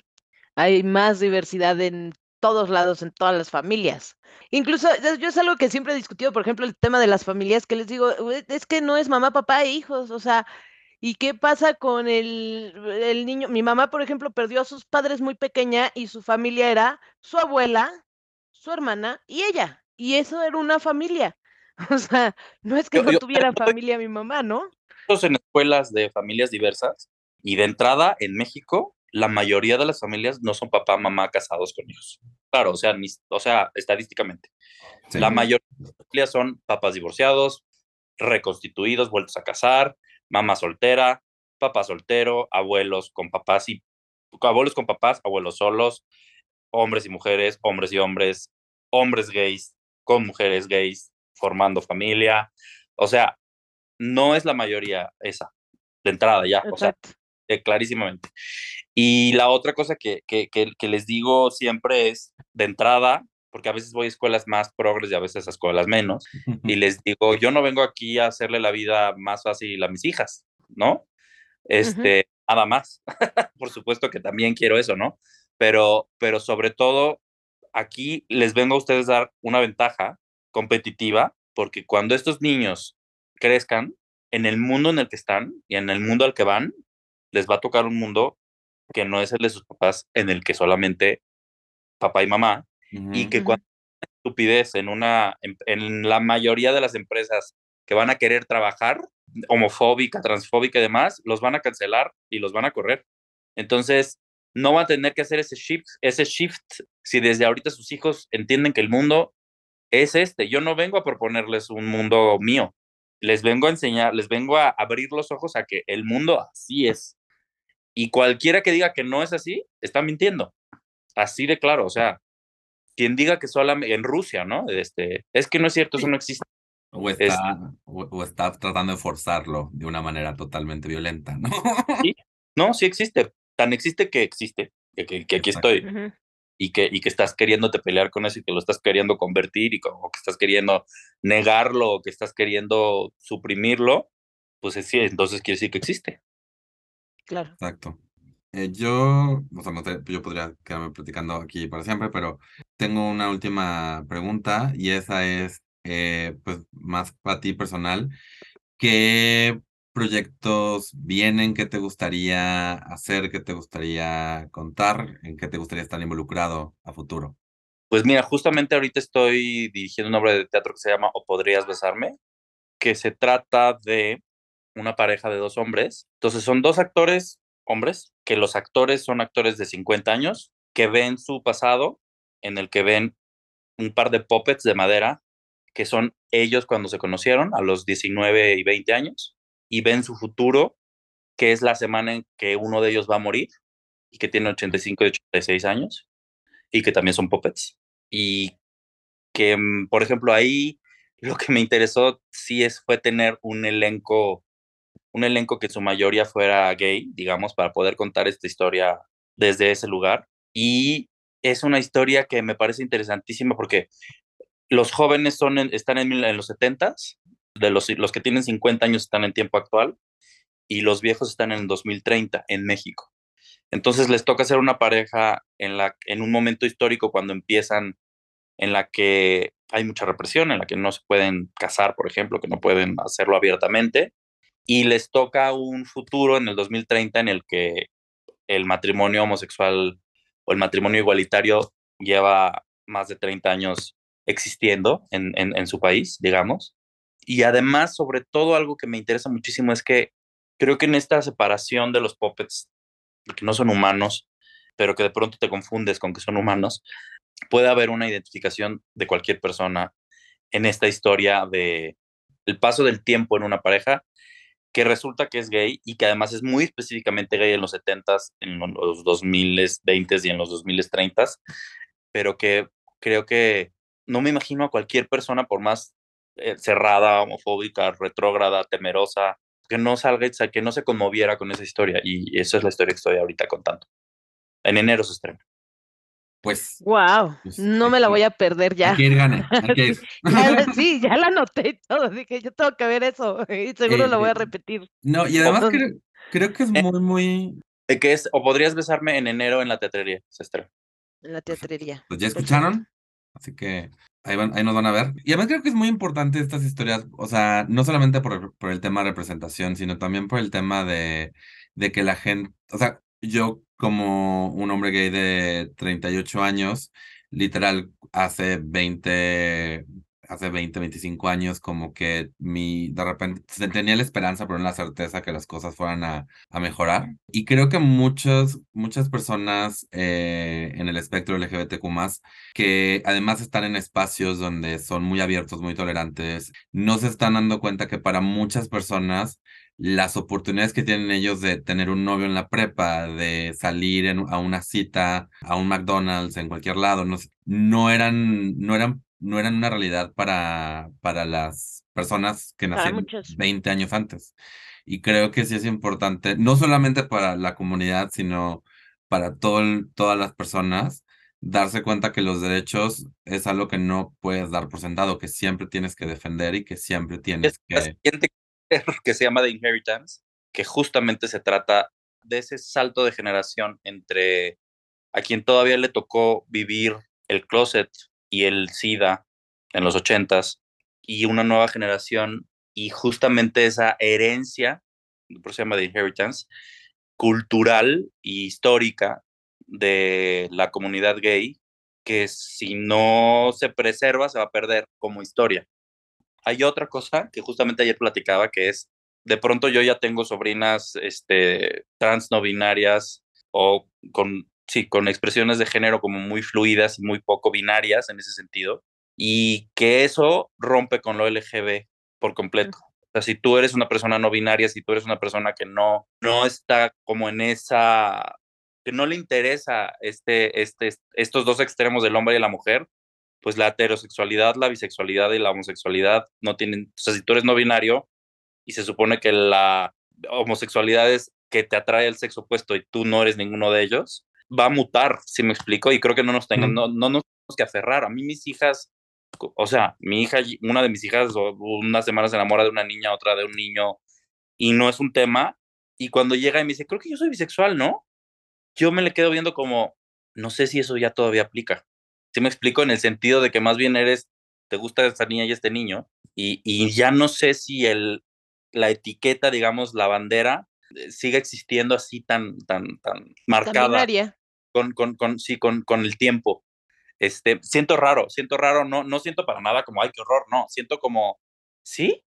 hay más diversidad en todos lados, en todas las familias. Incluso yo es algo que siempre he discutido, por ejemplo, el tema de las familias, que les digo, es que no es mamá, papá e hijos, o sea, ¿y qué pasa con el, el niño? Mi mamá, por ejemplo, perdió a sus padres muy pequeña y su familia era su abuela, su hermana y ella, y eso era una familia. O sea, no es que no tuviera familia mi mamá, ¿no? En escuelas de familias diversas y de entrada en México la mayoría de las familias no son papá, mamá casados con hijos. Claro, o sea, o sea estadísticamente. La mayoría de las familias son papás divorciados, reconstituidos, vueltos a casar, mamá soltera, papá soltero, abuelos con papás y abuelos con papás, abuelos solos, hombres y mujeres, hombres y hombres, hombres gays con mujeres gays, formando familia. O sea, no es la mayoría esa, de entrada ya, o sea, clarísimamente. Y la otra cosa que, que, que, les digo siempre es, de entrada, porque a veces voy a escuelas más progres y a veces a escuelas menos, y les digo, yo no vengo aquí a hacerle la vida más fácil a mis hijas, ¿no? Este, nada más. Por supuesto que también quiero eso, ¿no? Pero, pero sobre todo, aquí les vengo a ustedes dar una ventaja competitiva, porque cuando estos niños crezcan, en el mundo en el que están y en el mundo al que van, les va a tocar un mundo que no es el de sus papás, en el que solamente papá y mamá, y que cuando estupidez en una, en, la mayoría de las empresas que van a querer trabajar, homofóbica, transfóbica y demás, los van a cancelar y los van a correr. Entonces, no van a tener que hacer ese shift, ese shift si desde ahorita sus hijos entienden que el mundo es este. Yo no vengo a proponerles un mundo mío. Les vengo a enseñar, les vengo a abrir los ojos a que el mundo así es. Y cualquiera que diga que no es así, está mintiendo. Así de claro, o sea, quien diga que solamente en Rusia, ¿no? Este, es que no es cierto, eso no existe. O está, o, está tratando de forzarlo de una manera totalmente violenta, ¿no? Sí, no, sí existe. Tan existe que existe, que, que, aquí estoy. Y que, y que estás queriéndote pelear con eso y que lo estás queriendo convertir y o que estás queriendo negarlo o que estás queriendo suprimirlo, pues sí, entonces quiere decir que existe. Claro. Exacto. Eh, yo, o sea, no yo podría quedarme platicando aquí para siempre, pero tengo una última pregunta y esa es, eh, pues, más para ti personal. ¿Qué proyectos vienen? ¿Qué te gustaría hacer? ¿Qué te gustaría contar? ¿En qué te gustaría estar involucrado a futuro? Pues mira, justamente ahorita estoy dirigiendo una obra de teatro que se llama O podrías besarme, que se trata de una pareja de dos hombres. Entonces son dos actores hombres, que los actores son actores de 50 años, que ven su pasado, en el que ven un par de puppets de madera, que son ellos cuando se conocieron, a los 19 y 20 años, y ven su futuro, que es la semana en que uno de ellos va a morir, y que tiene 85 y 86 años, y que también son puppets. Y que, mm, por ejemplo, ahí lo que me interesó sí es, fue tener un elenco un elenco que en su mayoría fuera gay, digamos, para poder contar esta historia desde ese lugar. Y es una historia que me parece interesantísima porque los jóvenes son están en, los 70 de los, los que tienen 50 años están en tiempo actual y los viejos están en 2030 en México. Entonces les toca ser una pareja en, la, en un momento histórico cuando empiezan, en la que hay mucha represión, en la que no se pueden casar, por ejemplo, que no pueden hacerlo abiertamente, y les toca un futuro en el 2030 en el que el matrimonio homosexual o el matrimonio igualitario lleva más de 30 años existiendo en, en, su país, digamos. Y además, sobre todo, algo que me interesa muchísimo es que creo que en esta separación de los puppets, que no son humanos, pero que de pronto te confundes con que son humanos, puede haber una identificación de cualquier persona en esta historia de el paso del tiempo en una pareja que resulta que es gay y que además es muy específicamente gay en los 70s, en los 2020s y en los 2030s, pero que creo que no me imagino a cualquier persona, por más eh, cerrada, homofóbica, retrógrada, temerosa, que no salga, que no se conmoviera con esa historia. Y esa es la historia que estoy ahorita contando. En enero se estrena. Pues. Wow, pues, no me la voy a perder ya. Hay gane, sí, ya la noté todo. Dije, yo tengo que ver eso y seguro lo voy a eh, repetir. No, y además creo, que es eh, muy, muy. Que es, o podrías besarme en enero en la teatrería, se En la teatrería. Pues ya escucharon, así que ahí, van, ahí nos van a ver. Y además creo que es muy importante estas historias, o sea, no solamente por, por el tema de representación, sino también por el tema de, de que la gente, o sea, yo como un hombre gay de 38 años, literal, hace 20, hace 20, 25 años, como que mi, de repente tenía la esperanza, pero no la certeza que las cosas fueran a, a mejorar. Y creo que muchas, muchas personas eh, en el espectro LGBTQ que además están en espacios donde son muy abiertos, muy tolerantes, no se están dando cuenta que para muchas personas las oportunidades que tienen ellos de tener un novio en la prepa, de salir a una cita, a un McDonald's, en cualquier lado, no, no, eran, no, eran, no eran una realidad para, para las personas que nacieron 20 años antes. Y creo que sí es importante, no solamente para la comunidad, sino para todo todas las personas, darse cuenta que los derechos es algo que no puedes dar por sentado, que siempre tienes que defender y que siempre tienes que que se llama The Inheritance, que justamente se trata de ese salto de generación entre a quien todavía le tocó vivir el closet y el SIDA en los ochentas y una nueva generación y justamente esa herencia, por se llama The Inheritance, cultural y histórica de la comunidad gay, que si no se preserva se va a perder como historia. Hay otra cosa que justamente ayer platicaba, que es, de pronto yo ya tengo sobrinas este, trans no binarias o con, sí, con expresiones de género como muy fluidas y muy poco binarias en ese sentido, y que eso rompe con lo LGB por completo. O sea, si tú eres una persona no binaria, si tú eres una persona que no, no está como en esa, que no le interesa este, este, estos dos extremos del hombre y la mujer, pues la heterosexualidad, la bisexualidad y la homosexualidad no tienen, o sea, si tú eres no binario y se supone que la homosexualidad es que te atrae el sexo opuesto y tú no eres ninguno de ellos, va a mutar, si me explico, y creo que no nos tengan, no, no nos tenemos que aferrar. A mí mis hijas, o sea, mi hija, una de mis hijas, unas semanas se enamora de una niña, otra de un niño, y no es un tema, y cuando llega y me dice, creo que yo soy bisexual, ¿no? yo me le quedo viendo como, no sé si eso ya todavía aplica. ¿Sí me explico? En el sentido de que más bien eres, te gusta esta niña y este niño, y, y ya no sé si el, la etiqueta, digamos, la bandera, eh, sigue existiendo así tan, tan, tan marcada. Con, con, con, sí, con, con el tiempo. Este, siento raro, siento raro, no, no siento para nada como, ay, qué horror, no, siento como, ¿sí?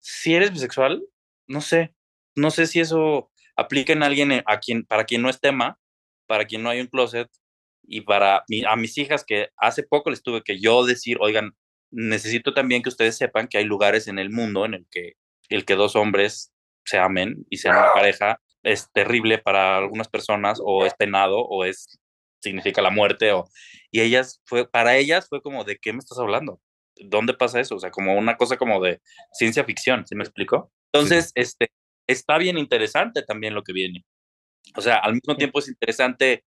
Si eres bisexual, no sé, no sé si eso aplica en alguien eh, a quien, para quien no es tema, para quien no hay un closet, y para a mis hijas que hace poco les tuve que yo decir, oigan, necesito también que ustedes sepan que hay lugares en el mundo en el que el que dos hombres se amen y sean una pareja es terrible para algunas personas o es penado o es significa la muerte o y ellas fue para ellas fue como de qué me estás hablando dónde pasa eso o sea como una cosa como de ciencia ficción ¿sí me explico? entonces este está bien interesante también lo que viene. O sea al mismo tiempo es interesante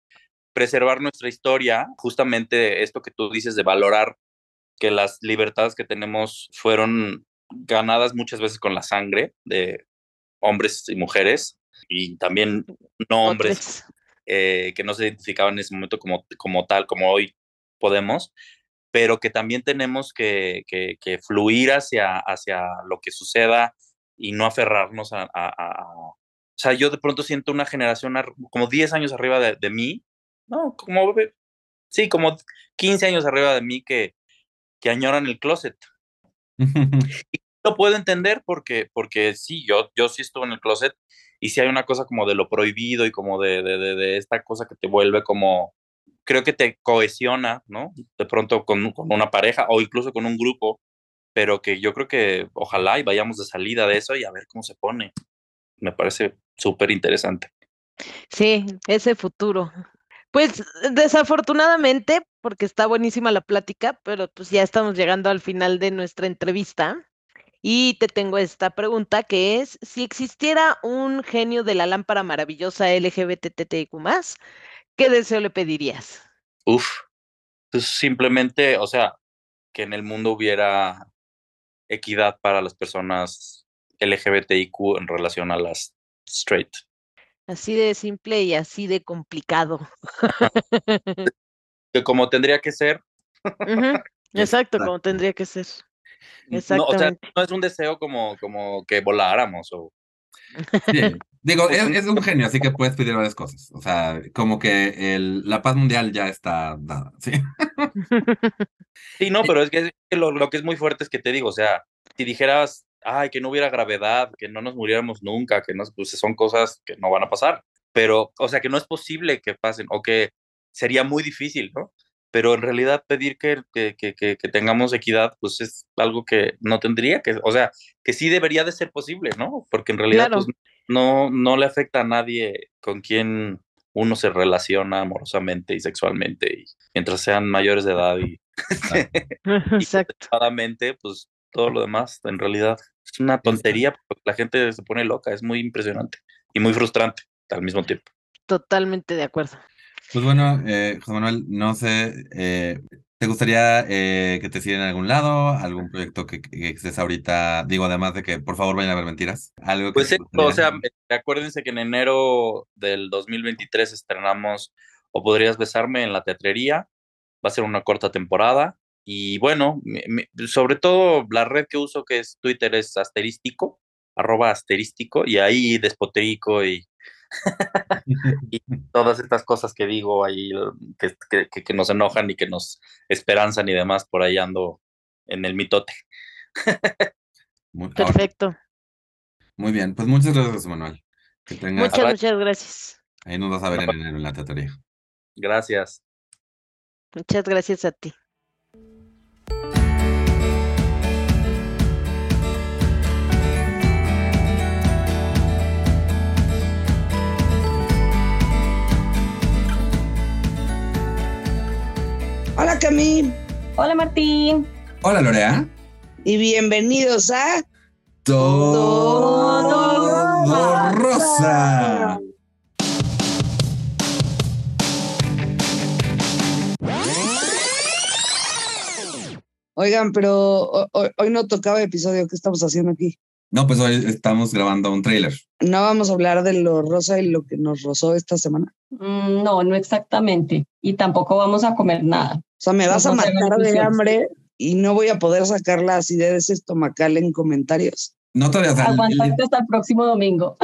preservar nuestra historia justamente esto que tú dices de valorar que las libertades que tenemos fueron ganadas muchas veces con la sangre de hombres y mujeres y también no hombres eh, que no se identificaban en ese momento como, como tal, como hoy podemos, pero que también tenemos que, que, fluir hacia, hacia lo que suceda y no aferrarnos a, O sea, yo de pronto siento una generación como 10 años arriba de, de mí, no, como, sí, como 15 años arriba de mí que, que añoran el closet. y lo puedo entender porque, porque sí, yo, yo sí estuve en el closet y sí hay una cosa como de lo prohibido y como de, de, de, esta cosa que te vuelve como, creo que te cohesiona, ¿no? De pronto con, con, una pareja o incluso con un grupo, pero que yo creo que ojalá y vayamos de salida de eso y a ver cómo se pone. Me parece súper interesante. Sí, ese futuro. Pues desafortunadamente, porque está buenísima la plática, pero pues ya estamos llegando al final de nuestra entrevista. Y te tengo esta pregunta que es, si existiera un genio de la lámpara maravillosa LGBTTIQ+, ¿qué deseo le pedirías? Uf, pues simplemente, o sea, que en el mundo hubiera equidad para las personas LGBTIQ en relación a las straight. Así de simple y así de complicado. que como tendría que ser. Exacto, como tendría que ser. No, o sea, no es un deseo como, como que voláramos o... Sí. Digo, es, un genio, así que puedes pedir varias cosas. O sea, como que el, la paz mundial ya está dada, ¿sí? Sí, no, pero es que, lo, lo, que es muy fuerte es que te digo, o sea, si dijeras, ay, que no hubiera gravedad, que no nos muriéramos nunca, que no, pues son cosas que no van a pasar, pero, o sea, que no es posible que pasen o que sería muy difícil, ¿no? Pero en realidad pedir que, que, que, que tengamos equidad, pues es algo que no tendría que, o sea, que sí debería de ser posible, ¿no? Porque en realidad pues, no, no le afecta a nadie con quien uno se relaciona amorosamente y sexualmente, y mientras sean mayores de edad y, Exacto. pues todo lo demás en realidad es una tontería porque la gente se pone loca, es muy impresionante y muy frustrante al mismo tiempo. Totalmente de acuerdo. Pues bueno, eh, José Manuel, no sé, eh, ¿te gustaría eh, que te sigan en algún lado? ¿Algún proyecto que, estés ahorita? Digo, además de que por favor vayan a ver mentiras. ¿Algo que pues o sea, acuérdense que en enero del 2023 estrenamos O Podrías Besarme en la teatrería. Va a ser una corta temporada. Y bueno, sobre todo la red que uso que es Twitter es asterístico, arroba asterístico, y ahí despoterico y, y todas estas cosas que digo ahí que, que, que, nos enojan y que nos esperanzan y demás, por ahí ando en el mitote. Perfecto. Muy bien, pues muchas gracias, Manuel. Muchas, muchas gracias. Ahí nos vas a ver en enero en la teatrería. Gracias. Muchas gracias a ti. Hola Camille. Hola Martín. Hola Lorea. Y bienvenidos a Todo, Rosa. Oigan, pero hoy, no tocaba episodio. ¿Qué estamos haciendo aquí? No, pues hoy estamos grabando un tráiler. No vamos a hablar de lo rosa y lo que nos rozó esta semana. Mm, no, no exactamente. Y tampoco vamos a comer nada. O sea, me vas a matar de hambre y no voy a poder sacar la acidez estomacal en comentarios. No todavía. Aguantarte hasta el próximo domingo.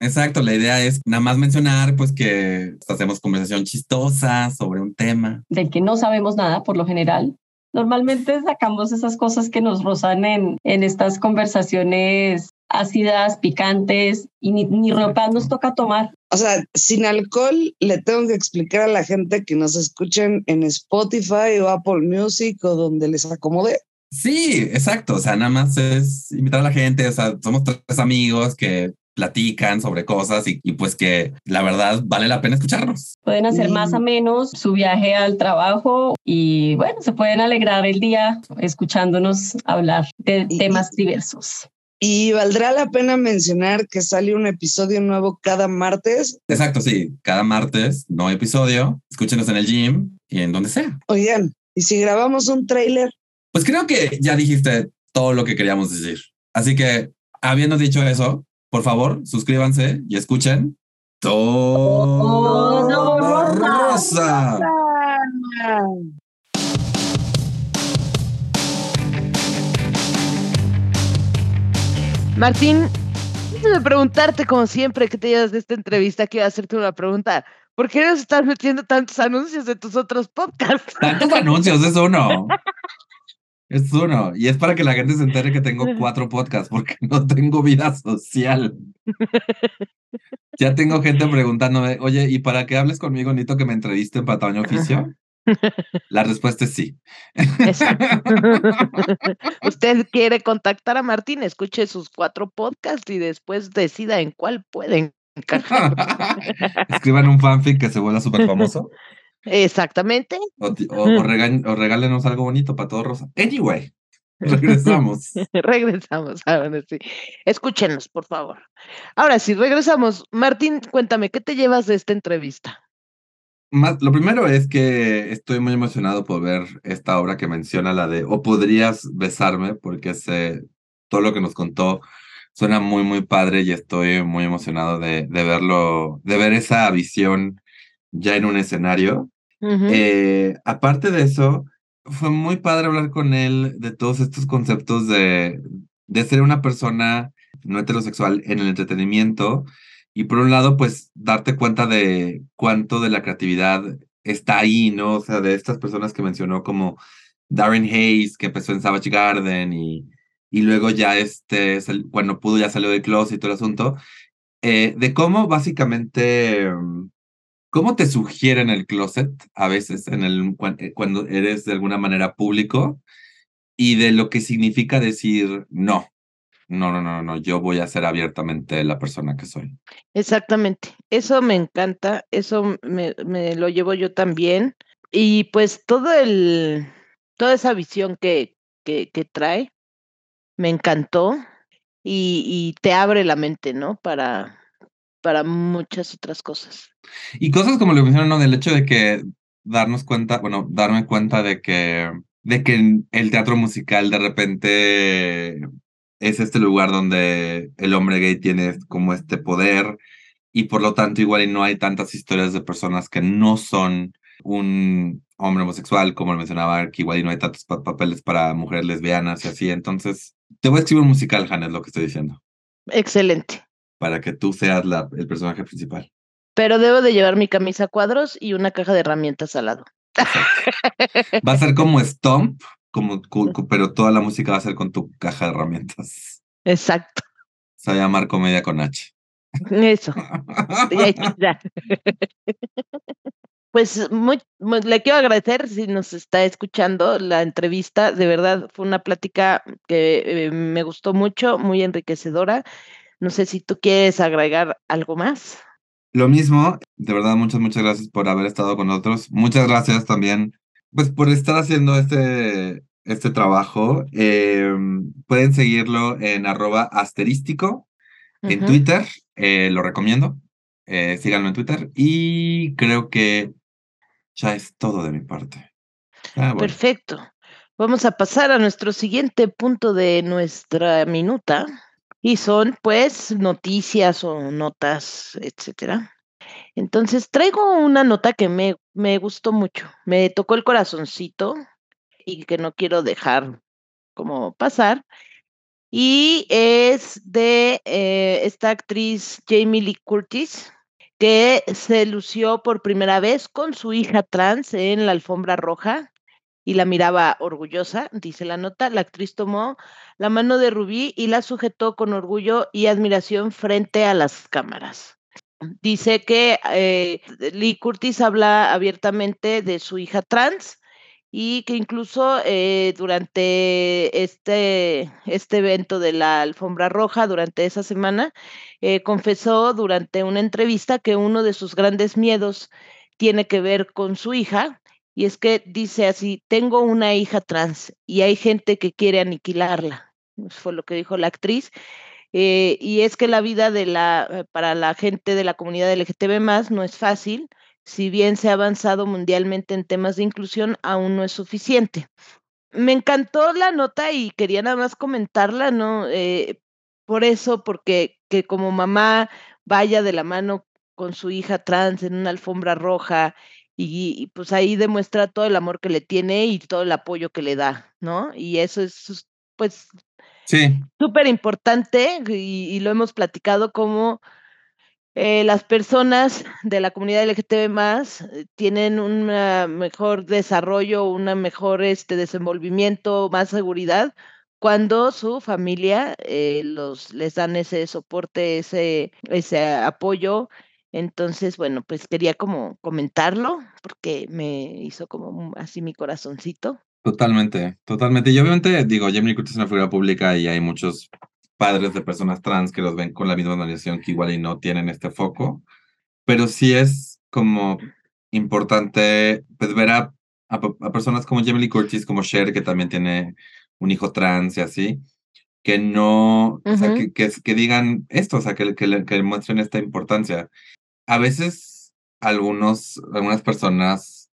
Exacto, la idea es nada más mencionar pues que hacemos conversación chistosa sobre un tema. Del que no sabemos nada por lo general. Normalmente sacamos esas cosas que nos rozan en, en estas conversaciones ácidas, picantes, y ni, ni ropa nos toca tomar. O sea, sin alcohol le tengo que explicar a la gente que nos escuchen en Spotify o Apple Music o donde les acomode. Sí, exacto. O sea, nada más es invitar a la gente. O sea, somos tres amigos que platican sobre cosas y, pues que la verdad vale la pena escucharnos. Pueden hacer más o menos su viaje al trabajo y bueno, se pueden alegrar el día escuchándonos hablar de temas diversos. Y valdrá la pena mencionar que sale un episodio nuevo cada martes. Exacto, sí, cada martes, no episodio. Escúchenos en el gym y en donde sea. Oigan, ¿y si grabamos un trailer? Pues creo que ya dijiste todo lo que queríamos decir. Así que, habiendo dicho eso, por favor, suscríbanse y escuchen todo, rosa. Martín, de preguntarte como siempre que te llevas de esta entrevista, quiero hacerte una pregunta. ¿Por qué nos estás metiendo tantos anuncios de tus otros podcasts? Tantos anuncios, es uno. Es uno. Y es para que la gente se entere que tengo cuatro podcasts, porque no tengo vida social. ya tengo gente preguntándome, oye, ¿y para que hables conmigo necesito que me entrevisten para tamaño oficio? La respuesta es sí. Usted quiere contactar a Martín, escuche sus cuatro podcasts y después decida en cuál pueden encajar. Escriban un fanfic que se vuelva súper famoso. Exactamente. O, o, regálenos algo bonito para todo Rosa. Anyway, regresamos. regresamos, ahora sí. Escúchenos, por favor. Ahora sí, regresamos. Martín, cuéntame, ¿qué te llevas de esta entrevista? Más, lo primero es que estoy muy emocionado por ver esta obra que menciona, la de O podrías besarme, porque todo lo que nos contó suena muy, muy padre y estoy muy emocionado de, de verlo, de ver esa visión ya en un escenario. Eh, aparte de eso, fue muy padre hablar con él de todos estos conceptos de, de ser una persona no heterosexual en el entretenimiento y por un lado, pues darte cuenta de cuánto de la creatividad está ahí, ¿no? O sea, de estas personas que mencionó como Darren Hayes, que empezó en Savage Garden y, y luego ya este, cuando pudo ya salió del closet y todo el asunto, eh, de cómo básicamente ¿Cómo te sugieren el closet a veces en el, eh, cuando eres de alguna manera público y de lo que significa decir no? No, no, no, no, yo voy a ser abiertamente la persona que soy. Exactamente, eso me encanta, eso me, me lo llevo yo también. Y pues todo el, toda esa visión que, que, que trae, me encantó y, y te abre la mente, ¿no? Para, para muchas otras cosas. Y cosas como lo mencionaron, ¿no? Del hecho de que darnos cuenta, bueno, darme cuenta de que, de que el teatro musical de repente es este lugar donde el hombre gay tiene como este poder y por lo tanto igual y no hay tantas historias de personas que no son un hombre homosexual, como lo mencionaba, que igual y no hay tantos papeles para mujeres lesbianas y así. Entonces, te voy a escribir un musical, Janet, lo que estoy diciendo. Excelente para que tú seas la, el personaje principal. Pero debo de llevar mi camisa a cuadros y una caja de herramientas al lado. Va a ser como Stomp, como, pero toda la música va a ser con tu caja de herramientas. Exacto. Se va a llamar Comedia con H. Eso. pues muy, le quiero agradecer si nos está escuchando la entrevista. De verdad, fue una plática que eh, me gustó mucho, muy enriquecedora. No sé si tú quieres agregar algo más. Lo mismo, de verdad, muchas, muchas gracias por haber estado con nosotros. Muchas gracias también, pues, por estar haciendo este, este trabajo. Em, pueden seguirlo en arroba asterístico en Twitter, eh, lo recomiendo. Eh, síganlo en Twitter y creo que ya es todo de mi parte. Ah, Perfecto. Vamos a pasar a nuestro siguiente punto de nuestra minuta y son pues noticias o notas, etcétera. Entonces traigo una nota que me, me gustó mucho, me tocó el corazoncito y que no quiero dejar como pasar. Y es de eh, esta actriz Jamie Lee Curtis, que se lució por primera vez con su hija trans en la alfombra roja y la miraba orgullosa, dice la nota. La actriz tomó la mano de Rubí y la sujetó con orgullo y admiración frente a las cámaras. Dice que eh, Lee Curtis habla abiertamente de su hija trans y que incluso eh, durante este, este evento de la alfombra roja, durante esa semana, eh, confesó durante una entrevista que uno de sus grandes miedos tiene que ver con su hija y es que dice así, tengo una hija trans y hay gente que quiere aniquilarla. Fue lo que dijo la actriz. Eh, y es que la vida de la, eh, para la gente de la comunidad LGTB más no es fácil. Si bien se ha avanzado mundialmente en temas de inclusión, aún no es suficiente. Me encantó la nota y quería nada más comentarla, ¿no? Eh, por eso, porque que como mamá vaya de la mano con su hija trans en una alfombra roja y, pues ahí demuestra todo el amor que le tiene y todo el apoyo que le da, ¿no? Y eso es, pues, sí. súper importante y, lo hemos platicado como eh, las personas de la comunidad LGTB más eh, tienen un mejor desarrollo, un mejor este, desenvolvimiento, más seguridad cuando su familia eh, los, les dan ese soporte, ese, ese apoyo entonces, bueno, pues quería como comentarlo porque me hizo como así mi corazoncito. Totalmente, totalmente. Y obviamente, digo, Jamie Curtis es una figura pública y hay muchos padres de personas trans que los ven con la misma normalización que igual y no tienen este foco, pero sí es como importante pues, ver a, a, personas como Jamie Lee Curtis, como Cher, que también tiene un hijo trans y así, que no, o sea, que, que, digan esto, o sea, que, que, que muestren esta importancia a veces algunos, algunas personas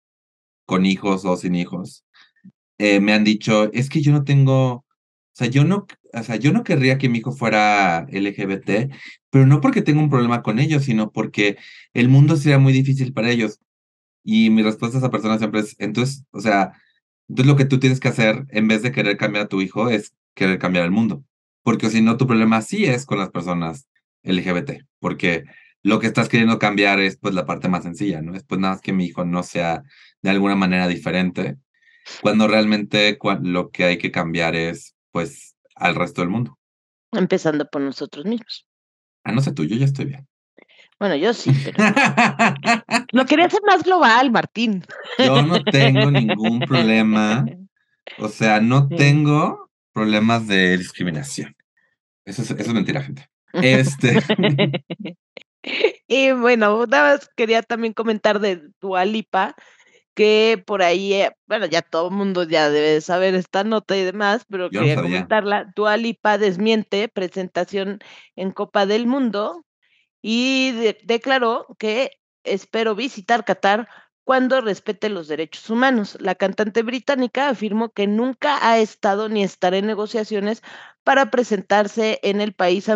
con hijos o sin hijos eh, me han dicho, es que yo no tengo, o sea, yo no, o sea, yo no querría que mi hijo fuera LGBT, pero no porque tenga un problema con ellos, sino porque el mundo sería muy difícil para ellos. Y mi respuesta a esa persona siempre es, entonces, o sea, entonces lo que tú tienes que hacer en vez de querer cambiar a tu hijo es querer cambiar el mundo. Porque si no, tu problema sí es con las personas LGBT, porque lo que estás queriendo cambiar es pues la parte más sencilla, ¿no? Es pues nada más que mi hijo no sea de alguna manera diferente, cuando realmente lo que hay que cambiar es pues al resto del mundo. Empezando por nosotros mismos. Ah, no sé tú, yo ya estoy bien. Bueno, yo sí, pero lo quería hacer más global, Martín. Yo no tengo ningún problema. O sea, no tengo problemas de discriminación. Eso es, eso es mentira, gente. Este. Y bueno, nada más quería también comentar de Dualipa, que por ahí, eh, bueno, ya todo el mundo ya debe saber esta nota y demás, pero quería comentarla. Dualipa desmiente presentación en Copa del Mundo y declaró que espero visitar Qatar cuando respete los derechos humanos. La cantante británica afirmó que nunca ha estado ni estará en negociaciones para presentarse en el país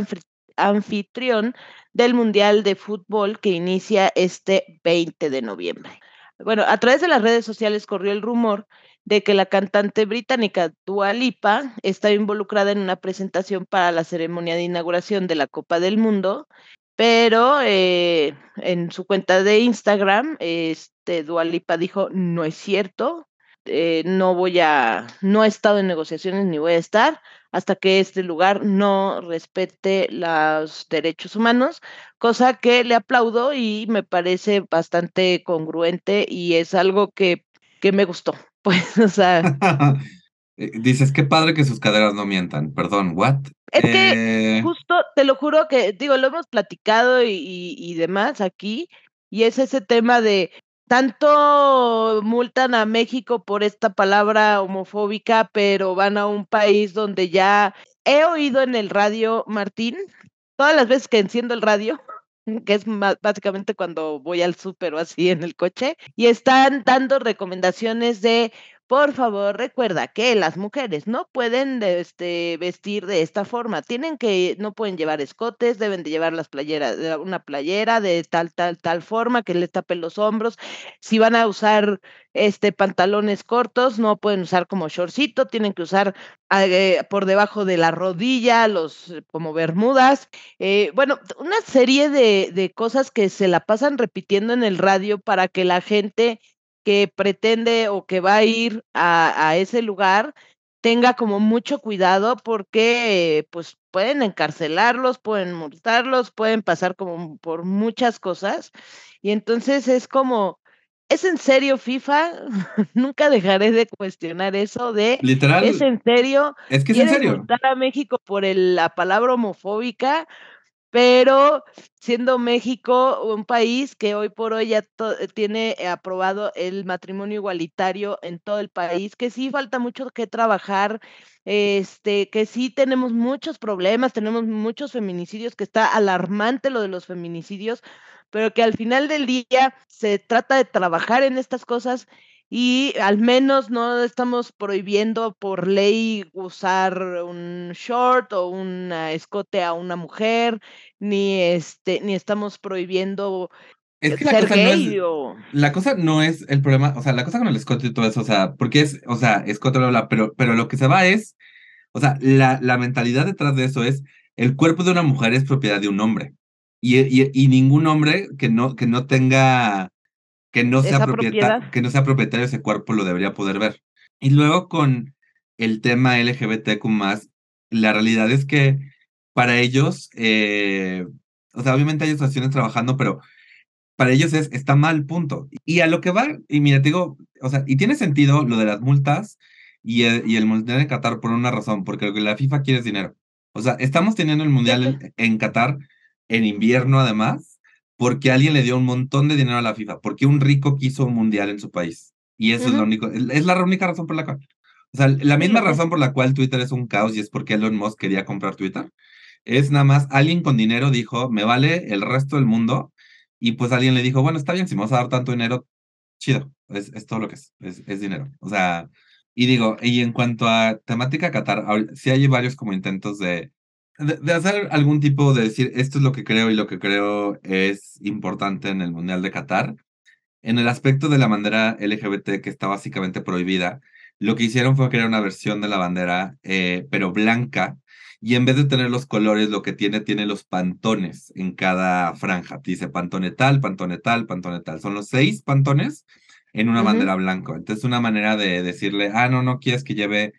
anfitrión del Mundial de Fútbol que inicia este 20 de noviembre. Bueno, a través de las redes sociales corrió el rumor de que la cantante británica Dua Lipa está involucrada en una presentación para la ceremonia de inauguración de la Copa del Mundo, pero eh, en su cuenta de Instagram, este, Dua Lipa dijo, no es cierto, eh, no voy a, no he estado en negociaciones ni voy a estar hasta que este lugar no respete los derechos humanos, cosa que le aplaudo y me parece bastante congruente y es algo que, que me gustó. Pues, o sea. Eh, dices, qué padre que sus caderas no mientan. Perdón, ¿what? Es que eh, justo, te lo juro que, digo, lo hemos platicado y, y demás aquí, y es ese tema de tanto multan a México por esta palabra homofóbica, pero van a un país donde ya he oído en el radio, Martín, todas las veces que enciendo el radio, que es básicamente cuando voy al súper o así en el coche, y están dando recomendaciones de por favor, recuerda que las mujeres no pueden este, vestir de esta forma. Tienen que, no pueden llevar escotes, deben de llevar las playeras, una playera de tal, tal, tal forma que les tape los hombros. Si van a usar este pantalones cortos, no pueden usar como shortcito, tienen que usar eh, por debajo de la rodilla, los como bermudas. Eh, bueno, una serie de cosas que se la pasan repitiendo en el radio para que la gente que pretende o que va a ir a, ese lugar tenga como mucho cuidado porque pues pueden encarcelarlos, pueden multarlos, pueden pasar como por muchas cosas. Y entonces es como, ¿es en serio FIFA? Nunca dejaré de cuestionar eso de, Literal. ¿es en serio? Es que es en serio. a México por la palabra homofóbica? Pero siendo México un país que hoy por hoy ya tiene aprobado el matrimonio igualitario en todo el país, que sí falta mucho que trabajar, este, que sí tenemos muchos problemas, tenemos muchos feminicidios, que está alarmante lo de los feminicidios, pero que al final del día se trata de trabajar en estas cosas y al menos no estamos prohibiendo por ley usar un short o un escote a una mujer, ni este, ni estamos prohibiendo es que la cosa, no es, la cosa no es el problema, o sea, la cosa con el escote y todo eso, o sea, porque es, o sea, escote, bla, bla, pero, pero lo que se va es, o sea, la, la mentalidad detrás de eso es, el cuerpo de una mujer es propiedad de un hombre. Y, y, y ningún hombre que no, que no tenga que no, sea propietario, que no sea propietario de ese cuerpo lo debería poder ver. Y luego con el tema LGBTQ la realidad es que para ellos, eh, o sea, obviamente hay asociaciones trabajando, pero para ellos es, está mal, punto. Y a lo que va, y mira, te digo, o sea, y tiene sentido lo de las multas y el, y el Mundial en Qatar por una razón, porque lo que la FIFA quiere es dinero. O sea, estamos teniendo el Mundial en Qatar en invierno además, porque alguien le dio un montón de dinero a la FIFA, porque un rico quiso un mundial en su país. Y eso es, lo único, es la única razón por la cual. O sea, la misma razón por la cual Twitter es un caos y es porque Elon Musk quería comprar Twitter. Es nada más alguien con dinero dijo, me vale el resto del mundo. Y pues alguien le dijo, bueno, está bien, si me vas a dar tanto dinero, chido. Es, es todo lo que es, es, es dinero. O sea, y digo, y en cuanto a temática Qatar, sí hay varios como intentos de, de, hacer algún tipo de decir, esto es lo que creo y lo que creo es importante en el Mundial de Qatar. En el aspecto de la bandera LGBT que está básicamente prohibida, lo que hicieron fue crear una versión de la bandera, eh, pero blanca, y en vez de tener los colores, lo que tiene, tiene los pantones en cada franja. Dice pantone tal, pantone tal, pantone tal. Son los seis pantones en una bandera blanca. Entonces, una manera de decirle, ah, no, no quieres que lleve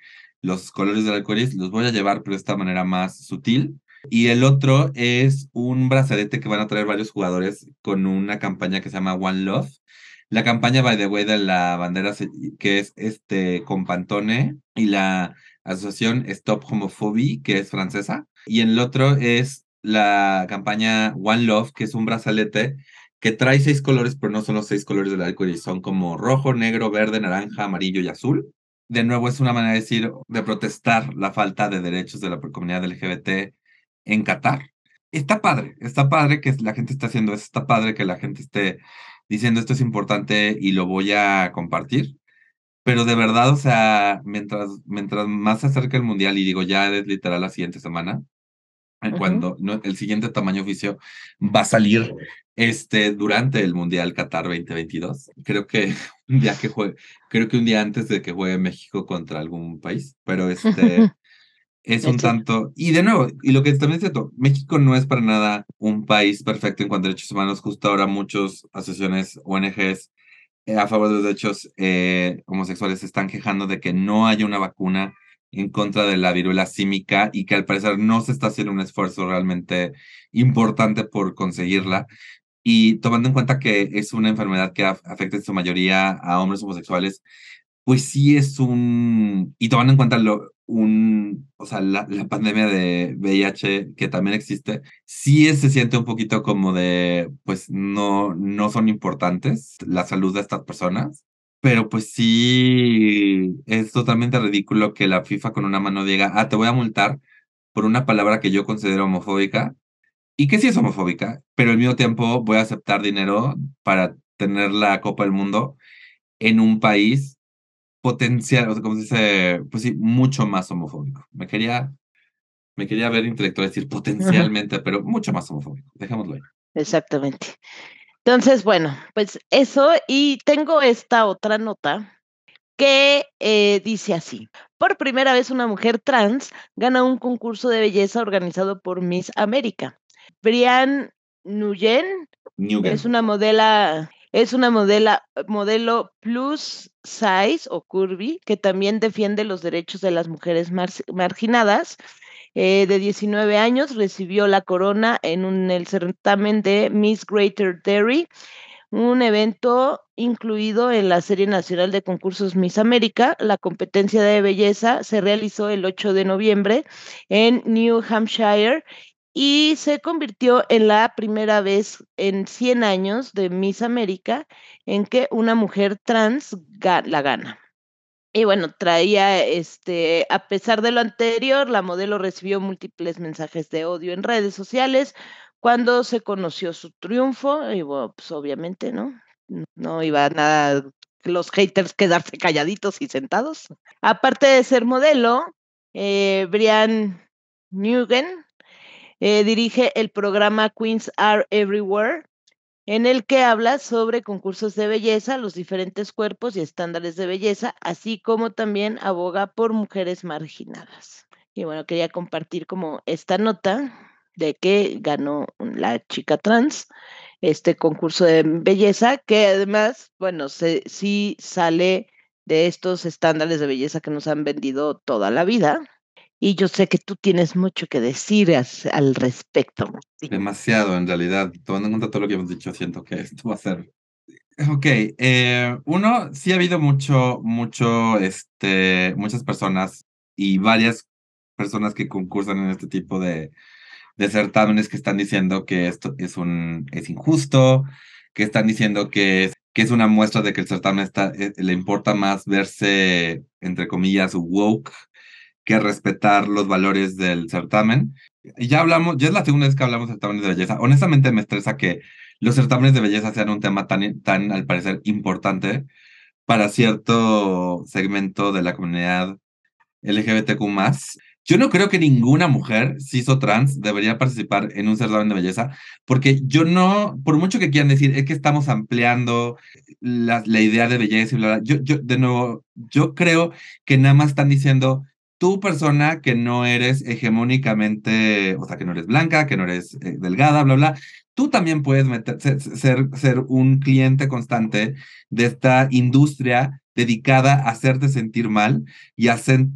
los colores del arcoíris, los voy a llevar, pero de esta manera más sutil. Y el otro es un brazalete que van a traer varios jugadores con una campaña que se llama One Love. La campaña, by the way, de la bandera que es este con Pantone y la asociación Stop Homophobia, que es francesa. Y el otro es la campaña One Love, que es un brazalete que trae seis colores, pero no son los seis colores del arcoíris, son como rojo, negro, verde, naranja, amarillo y azul de nuevo es una manera de decir, de protestar la falta de derechos de la comunidad LGBT en Qatar. Está padre, está padre que la gente esté haciendo eso, está padre que la gente esté diciendo esto es importante y lo voy a compartir. Pero de verdad, o sea, mientras, mientras más se acerca el mundial, y digo, ya es literal la siguiente semana, cuando el siguiente tamaño oficio va a salir este, durante el Mundial Qatar 2022. Creo que un día que juegue, creo que un día antes de que juegue México contra algún país, pero este es un tanto, y de nuevo, y lo que también es cierto, México no es para nada un país perfecto en cuanto a derechos humanos, justo ahora muchas asociaciones, ONGs eh, a favor de los derechos eh, homosexuales se están quejando de que no haya una vacuna en contra de la viruela símica y que al parecer no se está haciendo un esfuerzo realmente importante por conseguirla. Y tomando en cuenta que es una enfermedad que afecta en su mayoría a hombres homosexuales, pues sí es un, y tomando en cuenta lo, un, o sea, la, la, pandemia de VIH que también existe, sí se siente un poquito como de, pues no, no son importantes la salud de estas personas. Pero pues sí, es totalmente ridículo que la FIFA con una mano diga, ah, te voy a multar por una palabra que yo considero homofóbica y que sí es homofóbica, pero al mismo tiempo voy a aceptar dinero para tener la Copa del Mundo en un país potencial, o sea, como se dice, pues sí, mucho más homofóbico. Me quería, me quería ver intelectual decir potencialmente, pero mucho más homofóbico. Dejémoslo ahí. Exactamente. Entonces, bueno, pues eso, y tengo esta otra nota que eh, dice así. Por primera vez una mujer trans gana un concurso de belleza organizado por Miss América. Brian Nguyen es una modela, es una modela, modelo plus size o curvy que también defiende los derechos de las mujeres marginadas. Eh, de 19 años recibió la corona en un, el certamen de Miss Greater Derry un evento incluido en la Serie Nacional de Concursos Miss América. La competencia de belleza se realizó el 8 de noviembre en New Hampshire y se convirtió en la primera vez en 100 años de Miss América en que una mujer trans la gana. Y bueno, traía, este, a pesar de lo anterior, la modelo recibió múltiples mensajes de odio en redes sociales, cuando se conoció su triunfo, y bueno, pues obviamente, ¿no? No iba nada los haters quedarse calladitos y sentados. Aparte de ser modelo, eh, Brian Nugent eh, dirige el programa Queens Are Everywhere, en el que habla sobre concursos de belleza, los diferentes cuerpos y estándares de belleza, así como también aboga por mujeres marginadas. Y bueno, quería compartir como esta nota de que ganó la chica trans este concurso de belleza, que además, bueno, sí sale de estos estándares de belleza que nos han vendido toda la vida. Y yo sé que tú tienes mucho que decir al respecto. Demasiado, en realidad. Tomando en cuenta todo lo que hemos dicho, siento que esto va a ser Ok, eh, uno, sí ha habido mucho, mucho, este, muchas personas y varias personas que concursan en este tipo de, de certámenes que están diciendo que esto es, un, es injusto, que están diciendo que es, que es una muestra de que el certamen está, eh, le importa más verse, entre comillas, woke que respetar los valores del certamen. Y ya hablamos, ya es la segunda vez que hablamos de certámenes de belleza. Honestamente me estresa que los certámenes de belleza sean un tema tan, tan al parecer, importante para cierto segmento de la comunidad LGBTQ yo no creo que ninguna mujer cis trans debería participar en un certamen de belleza, porque yo no, por mucho que quieran decir, es que estamos ampliando la, la idea de belleza y bla, bla, yo, yo, de nuevo, yo creo que nada más están diciendo, tú persona que no eres hegemónicamente, o sea, que no eres blanca, que no eres eh, delgada, bla, bla, tú también puedes meter, ser, ser un cliente constante de esta industria dedicada a hacerte sentir mal y,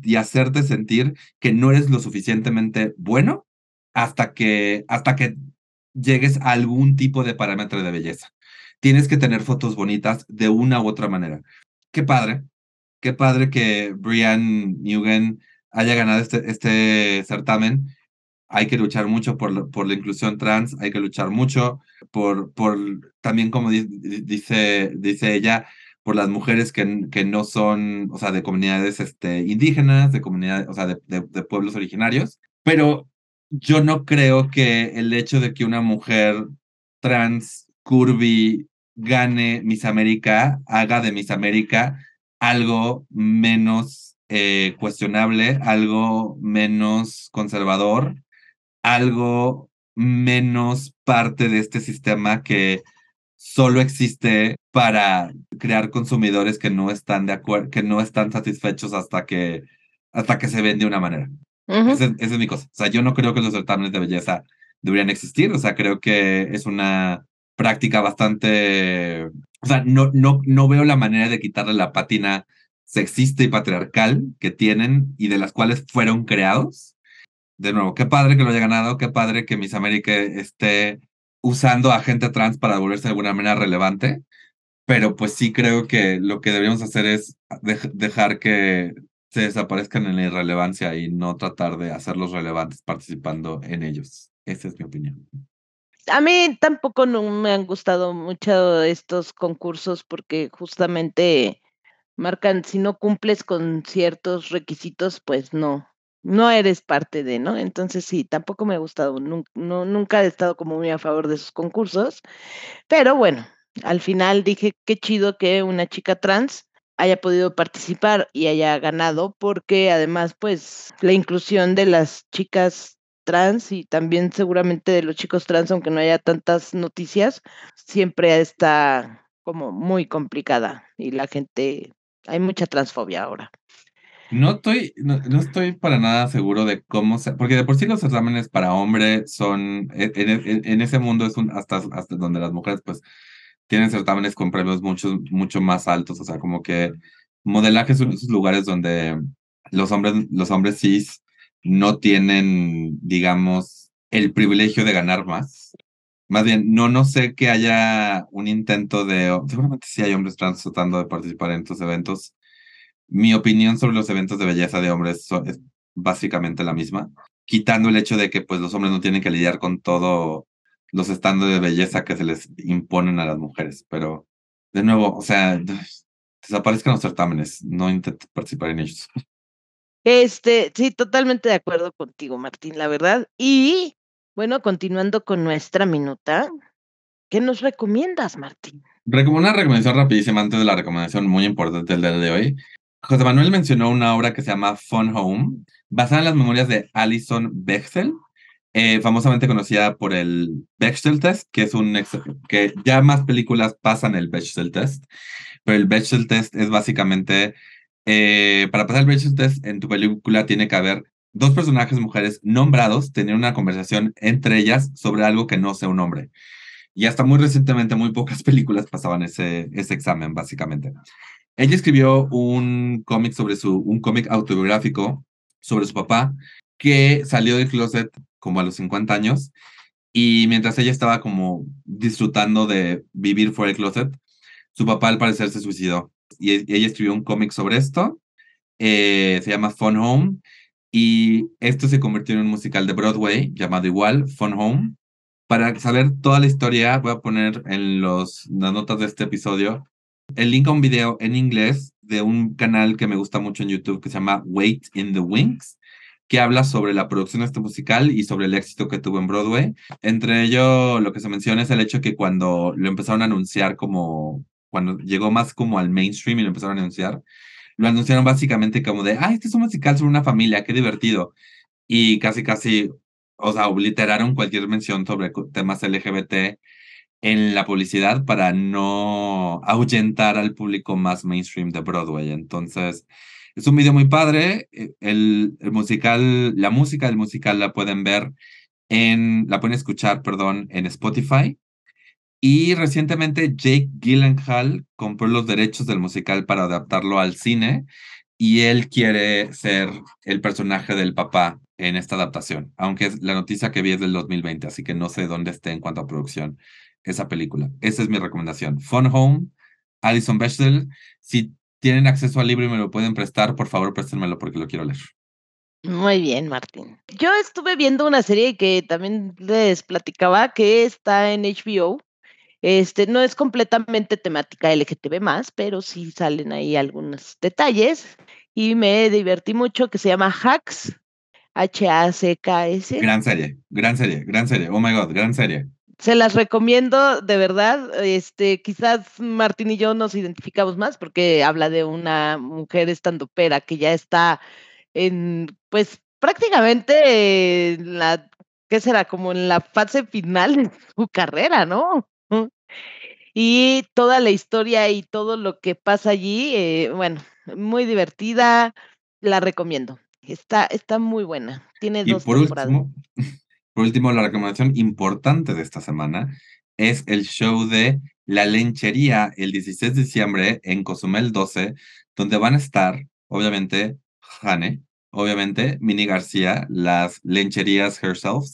y hacerte sentir que no eres lo suficientemente bueno hasta que, hasta que llegues a algún tipo de parámetro de belleza. Tienes que tener fotos bonitas de una u otra manera. Qué padre, qué padre que Brian Nugent haya ganado este, este certamen. Hay que luchar mucho por, por la inclusión trans, hay que luchar mucho por, por también como dice, dice ella, por las mujeres que, que no son, o sea, de comunidades este, indígenas, de comunidades, o sea, de, de, pueblos originarios. Pero yo no creo que el hecho de que una mujer trans, curvy, gane Miss América, haga de Miss América algo menos eh, cuestionable, algo menos conservador, algo menos parte de este sistema que solo existe para crear consumidores que no están de acuerdo, que no están satisfechos hasta que, hasta que se ven de una manera. esa, es mi cosa. O sea, yo no creo que los certámenes de belleza deberían existir. O sea, creo que es una práctica bastante. O sea, no, no, no veo la manera de quitarle la pátina sexista y patriarcal que tienen y de las cuales fueron creados. De nuevo, qué padre que lo haya ganado, qué padre que Miss América esté usando a gente trans para volverse de alguna manera relevante, pero pues sí creo que lo que deberíamos hacer es dejar que se desaparezcan en la irrelevancia y no tratar de hacerlos relevantes participando en ellos. Esa es mi opinión. A mí tampoco no me han gustado mucho estos concursos porque justamente marcan si no cumples con ciertos requisitos, pues no, no eres parte de, ¿no? Entonces sí, tampoco me ha gustado, nunca he estado como muy a favor de esos concursos, pero bueno, al final dije, qué chido que una chica trans haya podido participar y haya ganado, porque además, pues, la inclusión de las chicas trans y también seguramente de los chicos trans, aunque no haya tantas noticias, siempre está como muy complicada y la gente, hay mucha transfobia ahora. No estoy, no, estoy para nada seguro de cómo se, porque de por sí los exámenes para hombre son, e, en, ese mundo es un, hasta, hasta donde las mujeres pues tienen certámenes con premios mucho, mucho más altos, o sea, como que modelaje son esos lugares donde los hombres, los hombres cis no tienen, digamos, el privilegio de ganar más. Más bien, no, no sé que haya un intento de, seguramente sí hay hombres trans tratando de participar en estos eventos, mi opinión sobre los eventos de belleza de hombres es básicamente la misma, quitando el hecho de que pues los hombres no tienen que lidiar con todos los estándares de belleza que se les imponen a las mujeres, pero de nuevo, o sea, desaparezcan los certámenes, no intenten participar en ellos. Este, sí, totalmente de acuerdo contigo, Martín, la verdad. Y bueno, continuando con nuestra minuta, ¿qué nos recomiendas, Martín? Una recomendación rapidísima antes de la recomendación muy importante del día de hoy. José Manuel mencionó una obra que se llama Fun Home, basada en las memorias de Alison Bechtel, eh, famosamente conocida por el Bechdel Test, que es un que ya más películas pasan el Bechdel Test, pero el Bechdel Test es básicamente eh, para pasar el Bechdel Test en tu película tiene que haber dos personajes mujeres nombrados tener una conversación entre ellas sobre algo que no sea un hombre. Y hasta muy recientemente muy pocas películas pasaban ese, ese examen, básicamente. Ella escribió un cómic sobre su, un cómic autobiográfico sobre su papá, que salió del closet como a los 50 años, y mientras ella estaba como disfrutando de vivir fuera del closet, su papá al parecer se suicidó. Y ella escribió un cómic sobre esto, eh, se llama Fun Home, y esto se convirtió en un musical de Broadway llamado igual, Fun Home. Para saber toda la historia, voy a poner en los, las notas de este episodio el link a un video en inglés de un canal que me gusta mucho en YouTube que se llama Wait in the Wings, que habla sobre la producción de este musical y sobre el éxito que tuvo en Broadway. Entre ello, lo que se menciona es el hecho que cuando lo empezaron a anunciar como, cuando llegó más como al mainstream y lo empezaron a anunciar, lo anunciaron básicamente como de, ah, este es un musical sobre una familia, qué divertido. Y casi, casi, o sea, obliteraron cualquier mención sobre temas LGBT en la publicidad para no ahuyentar al público más mainstream de Broadway. Entonces, es un video muy padre. Eh, el, el, musical, la música del musical la pueden ver en, la pueden escuchar, perdón, en Spotify. Y recientemente Jake Gyllenhaal compró los derechos del musical para adaptarlo al cine y él quiere ser el personaje del papá en esta adaptación, aunque la noticia que vi es del 2020, así que no sé dónde esté en cuanto a producción esa película. Esa es mi recomendación. Fun Home, Alison Bechdel. Si tienen acceso al libro y me lo pueden prestar, por favor, préstenmelo porque lo quiero leer. Muy bien, Martín. Yo estuve viendo una serie que también les platicaba que está en HBO. Este no es completamente temática LGTB pero sí salen ahí algunos detalles y me divertí mucho que se llama Hacks, H-A-C-K-S. Gran serie, gran serie, gran serie. Oh my god, gran serie se las recomiendo de verdad. Este, quizás Martín y yo nos identificamos más porque habla de una mujer estandopera que ya está en, pues prácticamente en la, ¿qué será? Como en la fase final de su carrera, ¿no? Y toda la historia y todo lo que pasa allí, eh, bueno, muy divertida, la recomiendo. Está, está muy buena. Tiene dos por temporadas. Último, por último, la recomendación importante de esta semana es el show de La Lenchería el 16 de diciembre en Cozumel 12, donde van a estar, obviamente, Jane, obviamente, Mini García, las lencherías herself,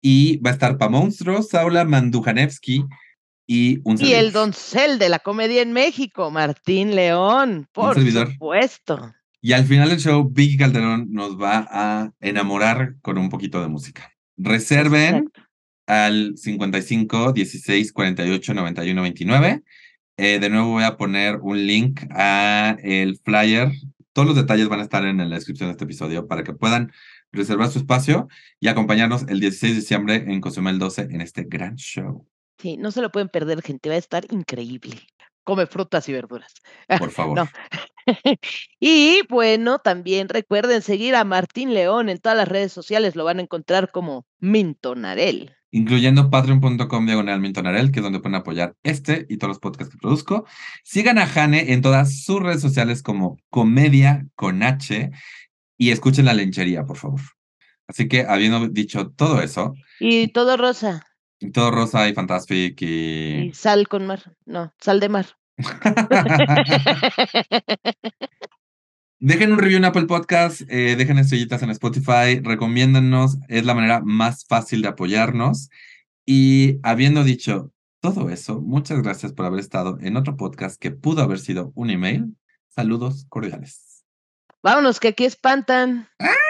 y va a estar Pa Monstruo, Saula Mandujanevsky y un Y el doncel de la comedia en México, Martín León, por supuesto. Y al final del show, Vicky Calderón nos va a enamorar con un poquito de música. Reserven al 55 16 48 91 29. de nuevo voy a poner un link a el flyer. Todos los detalles van a estar en la descripción de este episodio para que puedan reservar su espacio y acompañarnos el 16 de diciembre en Cozumel 12 en este gran show. Sí, no se lo pueden perder, gente, va a estar increíble. come frutas y verduras. Por favor. No. y bueno, también recuerden seguir a Martín León en todas las redes sociales, lo van a encontrar como Mintonarel. Incluyendo patreon.com diagonal Mintonarel, que es donde pueden apoyar este y todos los podcasts que produzco. Sigan a Jane en todas sus redes sociales como Comedia con H y escuchen la lenchería, por favor. Así que, habiendo dicho todo eso. Y todo rosa. Y todo rosa y fantastic y. Y sal con mar. No, sal de mar. Dejen un review en Apple Podcast, eh, dejen estrellitas en Spotify, recomiéndanos, es la manera más fácil de apoyarnos. Y habiendo dicho todo eso, muchas gracias por haber estado en otro podcast que pudo haber sido un email. Saludos cordiales. Vámonos, que aquí espantan. ¡Ah!